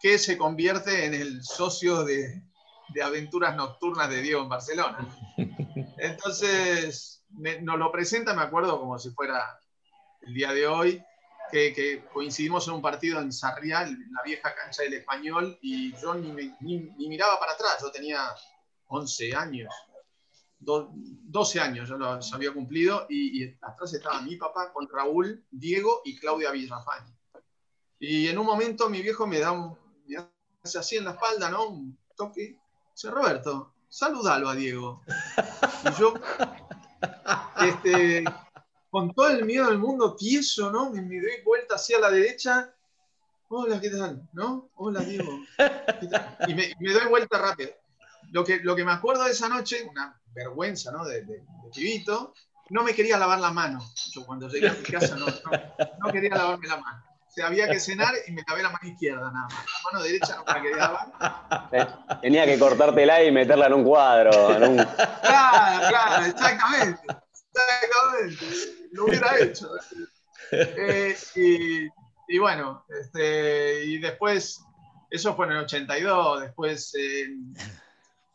que se convierte en el socio de, de aventuras nocturnas de Diego en Barcelona. <laughs> Entonces me- nos lo presenta, me acuerdo como si fuera el día de hoy, que, que coincidimos en un partido en Sarriá, en la vieja cancha del español, y yo ni, ni- ni miraba para atrás, yo tenía 11 años do- 12 años yo los había cumplido y, y atrás estaba mi papá con Raúl, Diego y Claudia Villafañe. Y en un momento mi viejo me da un, me hace así en la espalda, ¿no? Un toque. Dice, Roberto, saludalo a Diego. Y yo, <laughs> este, con todo el miedo del mundo, tieso, ¿no? Me, me doy vuelta hacia la derecha. Hola, ¿qué tal? ¿No? Hola, Diego. ¿Qué? Y me, doy vuelta rápido lo que, lo que me acuerdo de esa noche, vergüenza, ¿no? De, de, de pibito, no me quería lavar la mano. Yo cuando llegué a mi casa no, no, no quería lavarme la mano. O sea, había que cenar y me lavé la mano izquierda nada más. La mano derecha no me la quería lavar. Eh, Tenía que cortártela y meterla en un cuadro. en un- Claro, claro, exactamente. Exactamente. Lo hubiera hecho. Eh, y, y bueno, este, y después, eso fue en el 82, después eh,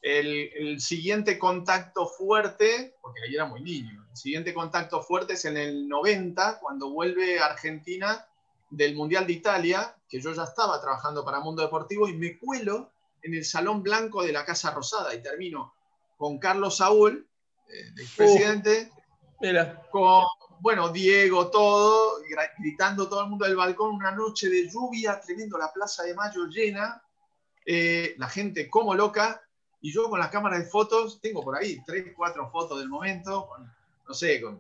el, el siguiente contacto fuerte, porque ahí era muy niño, el siguiente contacto fuerte es en el 90, cuando vuelve a Argentina del Mundial de Italia, que yo ya estaba trabajando para Mundo Deportivo y me cuelo en el Salón Blanco de la Casa Rosada y termino con Carlos Saúl, eh, el presidente, Mira. con, bueno, Diego, todo, gritando todo el mundo del balcón, una noche de lluvia, tremendo, la Plaza de Mayo llena, eh, la gente como loca, y yo con la cámara de fotos, tengo por ahí tres, cuatro fotos del momento, con, no sé, con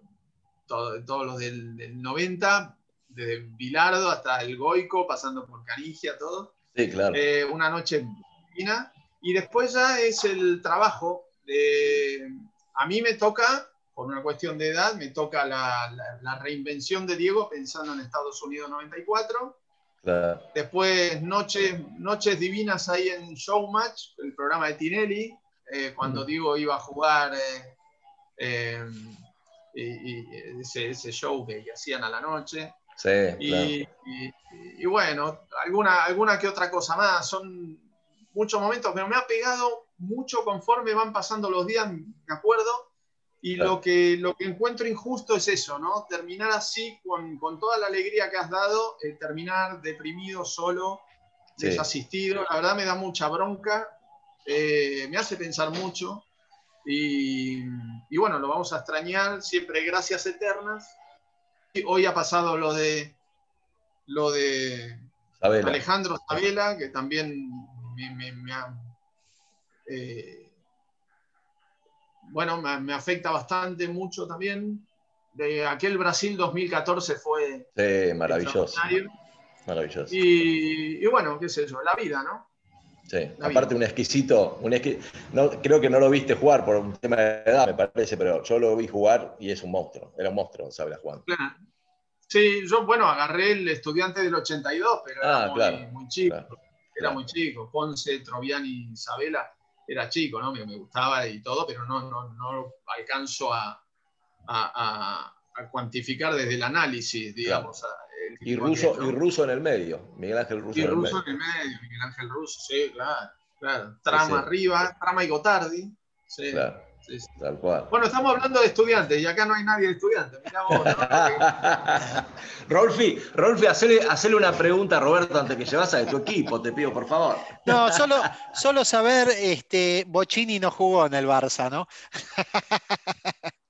todo- todos los del, del 90, desde Bilardo hasta el Goico, pasando por Canigia, todo. Sí, claro. Eh, una noche divina. Y después ya es el trabajo. de- a mí me toca, por una cuestión de edad, me toca la, la- la reinvención de Diego pensando en Estados Unidos 94. Claro. Después Noches, Noches Divinas ahí en Showmatch, el programa de Tinelli, eh, cuando Ujú. Diego iba a jugar eh, eh, y- y ese, ese show que hacían a la noche. Sí, Y, claro. y- y bueno, alguna, alguna que otra cosa más. Son muchos momentos, pero me ha pegado mucho conforme van pasando los días, me acuerdo. Y Claro. lo, que, lo que encuentro injusto es eso, ¿no? Terminar así, con, con toda la alegría que has dado, eh, terminar deprimido, solo, Sí. desasistido. La verdad me da mucha bronca, eh, me hace pensar mucho. Y, y bueno, lo vamos a extrañar, siempre gracias eternas. Y hoy ha pasado lo de lo de Sabela. Alejandro Sabela, que también me, me- me ha, eh, bueno, me, me afecta bastante mucho también. De aquel Brasil 2014 fue Sí, maravilloso. Maravilloso. Y, y bueno, qué sé yo, la vida, ¿no? Sí, La aparte un exquisito, un exqui- no, creo que no lo viste jugar por un tema de edad, me parece, pero yo lo vi jugar y es un monstruo, era un monstruo, Sabela jugando. Claro. Sí, yo, bueno, agarré el estudiante del 82, pero era Ah, muy, claro, muy chico. claro, era claro. muy chico. Ponce, Troviani, Isabela, era chico, ¿no? Me, me gustaba y todo, pero no, no, no alcanzo a, a- a- a cuantificar desde el análisis, digamos. el Y ruso, y ruso en el medio, Miguel Ángel Ruso Y en el ruso medio. en el medio, Miguel Ángel Russo, sí, claro. claro. Trama Sí, sí. arriba, Trama y Gotardi. Sí, Claro, sí, sí. tal cual. Bueno, estamos hablando de estudiantes y acá no hay nadie de estudiantes. Mirá vos, ¿no? <laughs> Rolfi, Rolfi, hacele, hacele una pregunta a Roberto antes que llevas a de tu equipo, te pido, por favor. No, solo, solo saber, este, Bocini no jugó en el Barça, ¿no?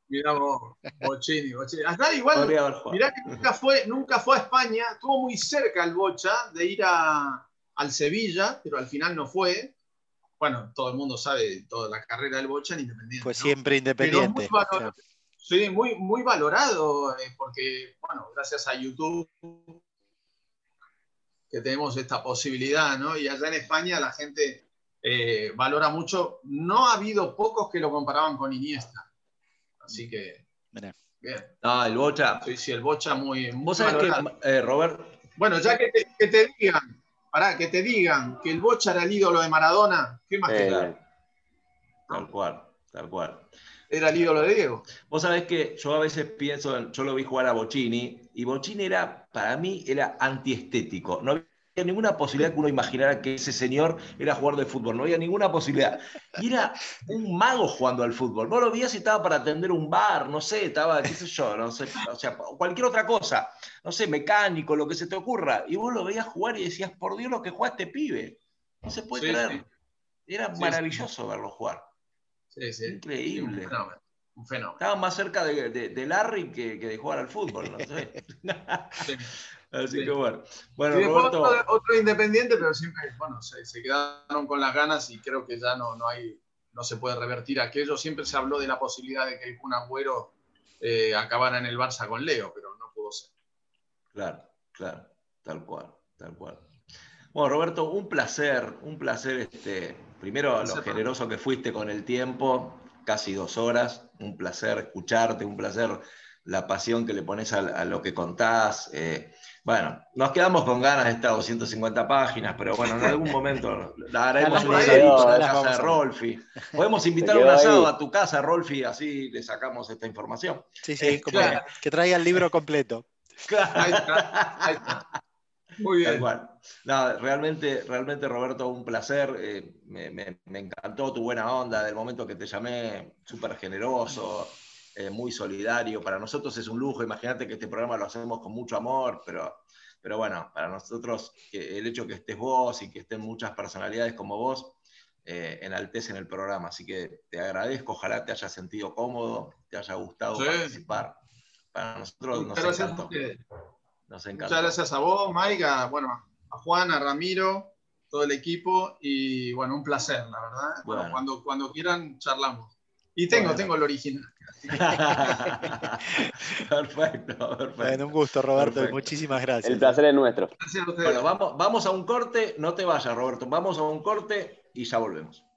Mirá vos, Bochini, Bochini. Acá igual, mirá que nunca fue, nunca fue a España, estuvo muy cerca el Bocha de ir a- al Sevilla, pero al final no fue. Bueno, todo el mundo sabe toda la carrera del Bocha en Independiente. Fue ¿no? siempre Pero es muy independiente. valor- Sí, muy, muy valorado, eh, porque, bueno, gracias a YouTube que tenemos esta posibilidad, ¿no? Y allá en España la gente eh, valora mucho. No ha habido pocos que lo comparaban con Iniesta. Así que, Mirá. bien. No, el Bocha. Sí, sí, el Bocha muy, muy Vos sabés que, valorado. eh, Robert, Bueno, ya que te, que te digan, pará, que te digan que el Bocha era el ídolo de Maradona, ¿qué más Eh, querés? tal cual, tal cual. Era el ídolo de Diego. Vos sabés que yo a veces pienso, en- yo lo vi jugar a Bocini, y Bocini era, para mí, era antiestético. No había ninguna posibilidad que uno imaginara que ese señor era jugador de fútbol, no había ninguna posibilidad. Y era un mago jugando al fútbol. Vos lo veías y estaba para atender un bar, no sé, estaba, qué sé yo, no sé, o sea, cualquier otra cosa, no sé, mecánico, lo que se te ocurra. Y vos lo veías jugar y decías, por Dios lo que juega este pibe. No se puede Sí, creer. sí. Era Sí, maravilloso verlo jugar. Sí, sí. Increíble. Un fenómeno. Un fenómeno. Estaba más cerca de, de- de Larry que, que de jugar al fútbol, no sé. <laughs> Sí. Así Sí. que bueno. Bueno, Roberto, otro, otro independiente, pero siempre, bueno, se, se quedaron con las ganas y creo que ya no, no hay, no se puede revertir aquello. Siempre se habló de la posibilidad de que el Kun Agüero eh, acabara en el Barça con Leo, pero no pudo ser. claro, claro, tal cual, tal cual. Bueno, Roberto, un placer, un placer, este, primero lo Placer. generoso que fuiste con el tiempo, casi dos horas, un placer escucharte, un placer la pasión que le pones a, a lo que contás. eh, bueno, nos quedamos con ganas de estas 250 páginas, pero bueno, en algún momento <laughs> la haremos un asadito vamos a la casa de. Rolfi. Podemos <laughs> invitar un asado ahí. a tu casa, Rolfi, así le sacamos esta información. Sí, sí, Eh, <laughs> como claro. que, traiga el libro completo. Ahí está, ahí está. Muy bien. No, realmente, realmente, Roberto, un placer. eh, me, me- me encantó tu buena onda del momento que te llamé, súper generoso, eh, muy solidario. Para nosotros es un lujo. Imagínate que este programa lo hacemos con mucho amor, pero, pero bueno, para nosotros que el hecho que estés vos y que estén muchas personalidades como vos, eh, enaltecen el programa. Así que te agradezco. Ojalá te haya sentido cómodo, te haya gustado Sí. participar. Para nosotros nos encantó. Nos encantó. Muchas gracias a vos, Mike, a, bueno, a Juan, a Ramiro, todo el equipo y bueno, un placer, la verdad. Bueno, Bueno. cuando, cuando quieran charlamos. Y tengo, Bueno. tengo el original. <laughs> perfecto, perfecto. Bueno, un gusto, Roberto. Muchísimas gracias. El placer es nuestro. Bueno, vamos, vamos a un corte. No te vayas, Roberto. Vamos a un corte y ya volvemos.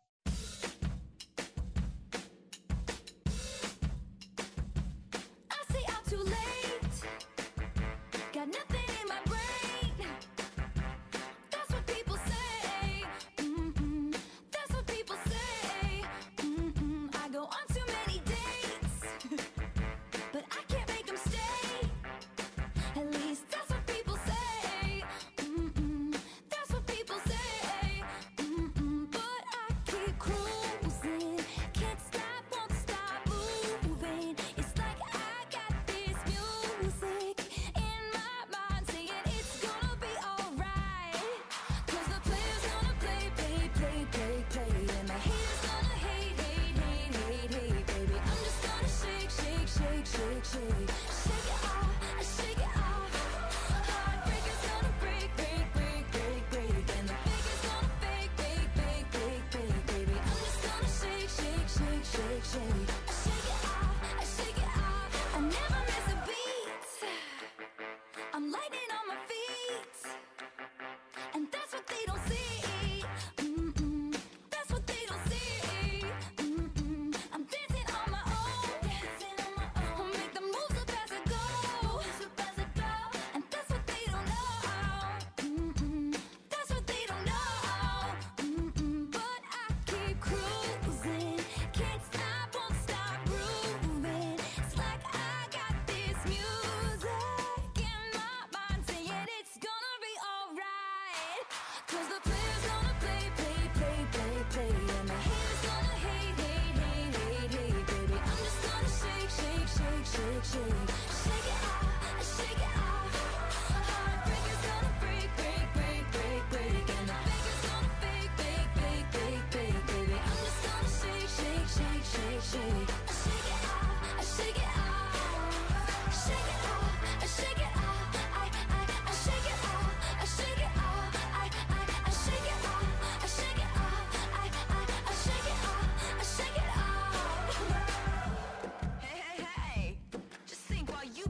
consumed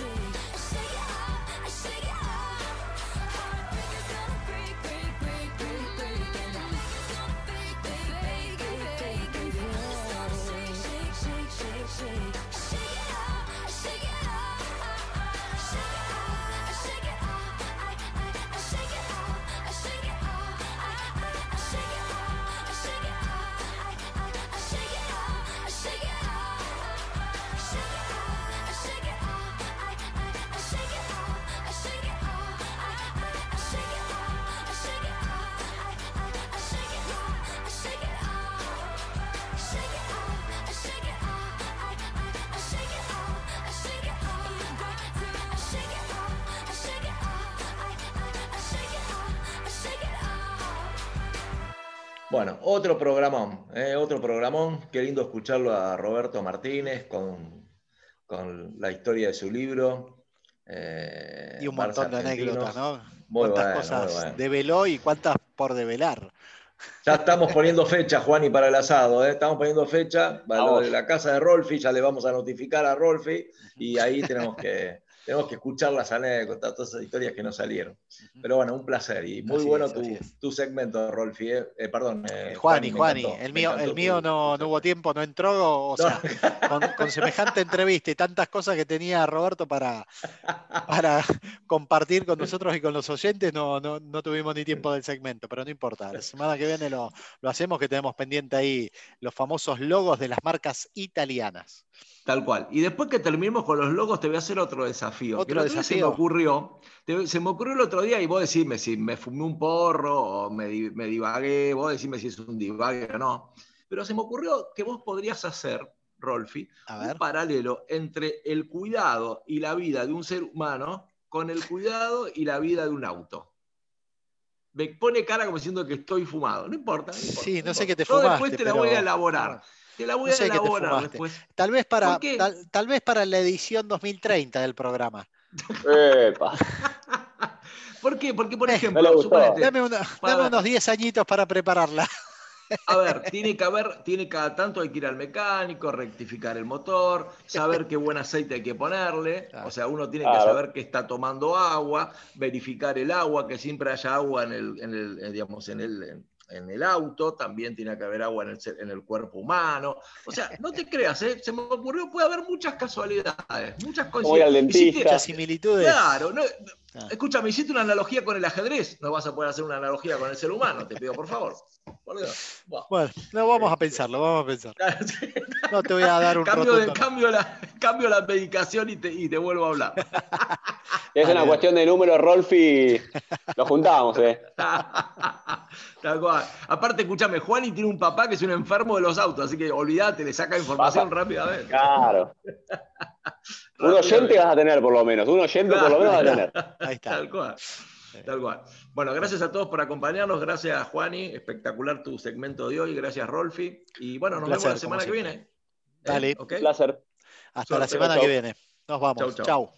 Ocean Bueno, otro programón, eh, otro programón. Qué lindo escucharlo a Roberto Martínez con, con la historia de su libro. Eh, y un montón de anécdotas, ¿no? Muy cuántas cosas muy bueno. develó y cuántas por develar. Ya estamos poniendo fecha, Juan, y para el asado, ¿eh? estamos poniendo fecha para de la casa de Rolfi, ya le vamos a notificar a Rolfi y ahí tenemos que, tenemos que escuchar las anécdotas, todas esas historias que no salieron. Uh. Pero bueno, un placer y muy bueno tu, segmento, Rolfi. Eh, eh, perdón. Eh, eh Juani, Juani, el mío, el mío no, no, hubo tiempo, no entró, o sea, <laughs> con, semejante entrevista y tantas cosas que tenía Roberto para, <laughs> compartir con nosotros y con los oyentes, no, no, no tuvimos ni tiempo del segmento, pero no importa. La semana que viene lo, lo hacemos, que tenemos pendiente ahí los famosos logos de las marcas italianas. Tal cual. Y después que terminemos con los logos, te voy a hacer otro desafío. Otro desafío. Se me ocurrió. Se me ocurrió el otro día y vos decime si me fumé un porro o me, me divagué, vos decime si es un divague o no. Pero se me ocurrió que vos podrías hacer, Rolfi, un paralelo entre el cuidado y la vida de un ser humano con el cuidado y la vida de un auto me pone cara como diciendo que estoy fumado. No importa. No importa sí, no, no sé qué te fumaste. Yo después te la voy a elaborar. Te la voy No a sé elaborar después. Tal vez para, tal, tal vez para la edición 2030 del programa. Epa. <laughs> ¿Por qué? Porque, por Eh, ejemplo, suponete, Dame, una- para- dame unos 10 añitos para prepararla. A ver, <laughs> tiene que haber, tiene cada tanto hay que ir al mecánico, rectificar el motor, saber qué buen aceite hay que ponerle. Claro. O sea, uno tiene que saber que está tomando agua, verificar el agua, que siempre haya agua en el, en el, eh, digamos, en el, en, el auto, también tiene que haber agua en el, ser- en el cuerpo humano. O sea, no te creas, ¿eh? se me ocurrió, puede haber muchas casualidades, muchas Como ir al coincidencias. Dentista. Muchas similitudes. Claro, no, Ah. escúchame, hiciste una analogía con el ajedrez, no vas a poder hacer una analogía con el ser humano, te pido por favor. Por Dios. Bueno, no vamos a pensarlo, vamos a pensar. <laughs> No te voy a dar un cambio, de, cambio, la, cambio la medicación y te, y te vuelvo a hablar. <laughs> Es una cuestión de números, Rolfi. Lo juntamos, ¿eh? <laughs> Tal cual. Aparte, escúchame, Juani tiene un papá que es un enfermo de los autos, así que olvídate, le saca información rápidamente. Claro. Un oyente vas a tener, por lo menos. Un oyente, por lo menos, vas a tener. <laughs> Ahí está. Tal cual. Tal cual. Bueno, gracias a todos por acompañarnos. Gracias, Juani. Espectacular tu segmento de hoy. Gracias, Rolfi. Y bueno, nos placer, vemos la semana que viene. ¿Eh? Dale. ¿Ok? Un placer. Hasta la semana chau. que viene. Nos vamos. Chau, chau. Chau.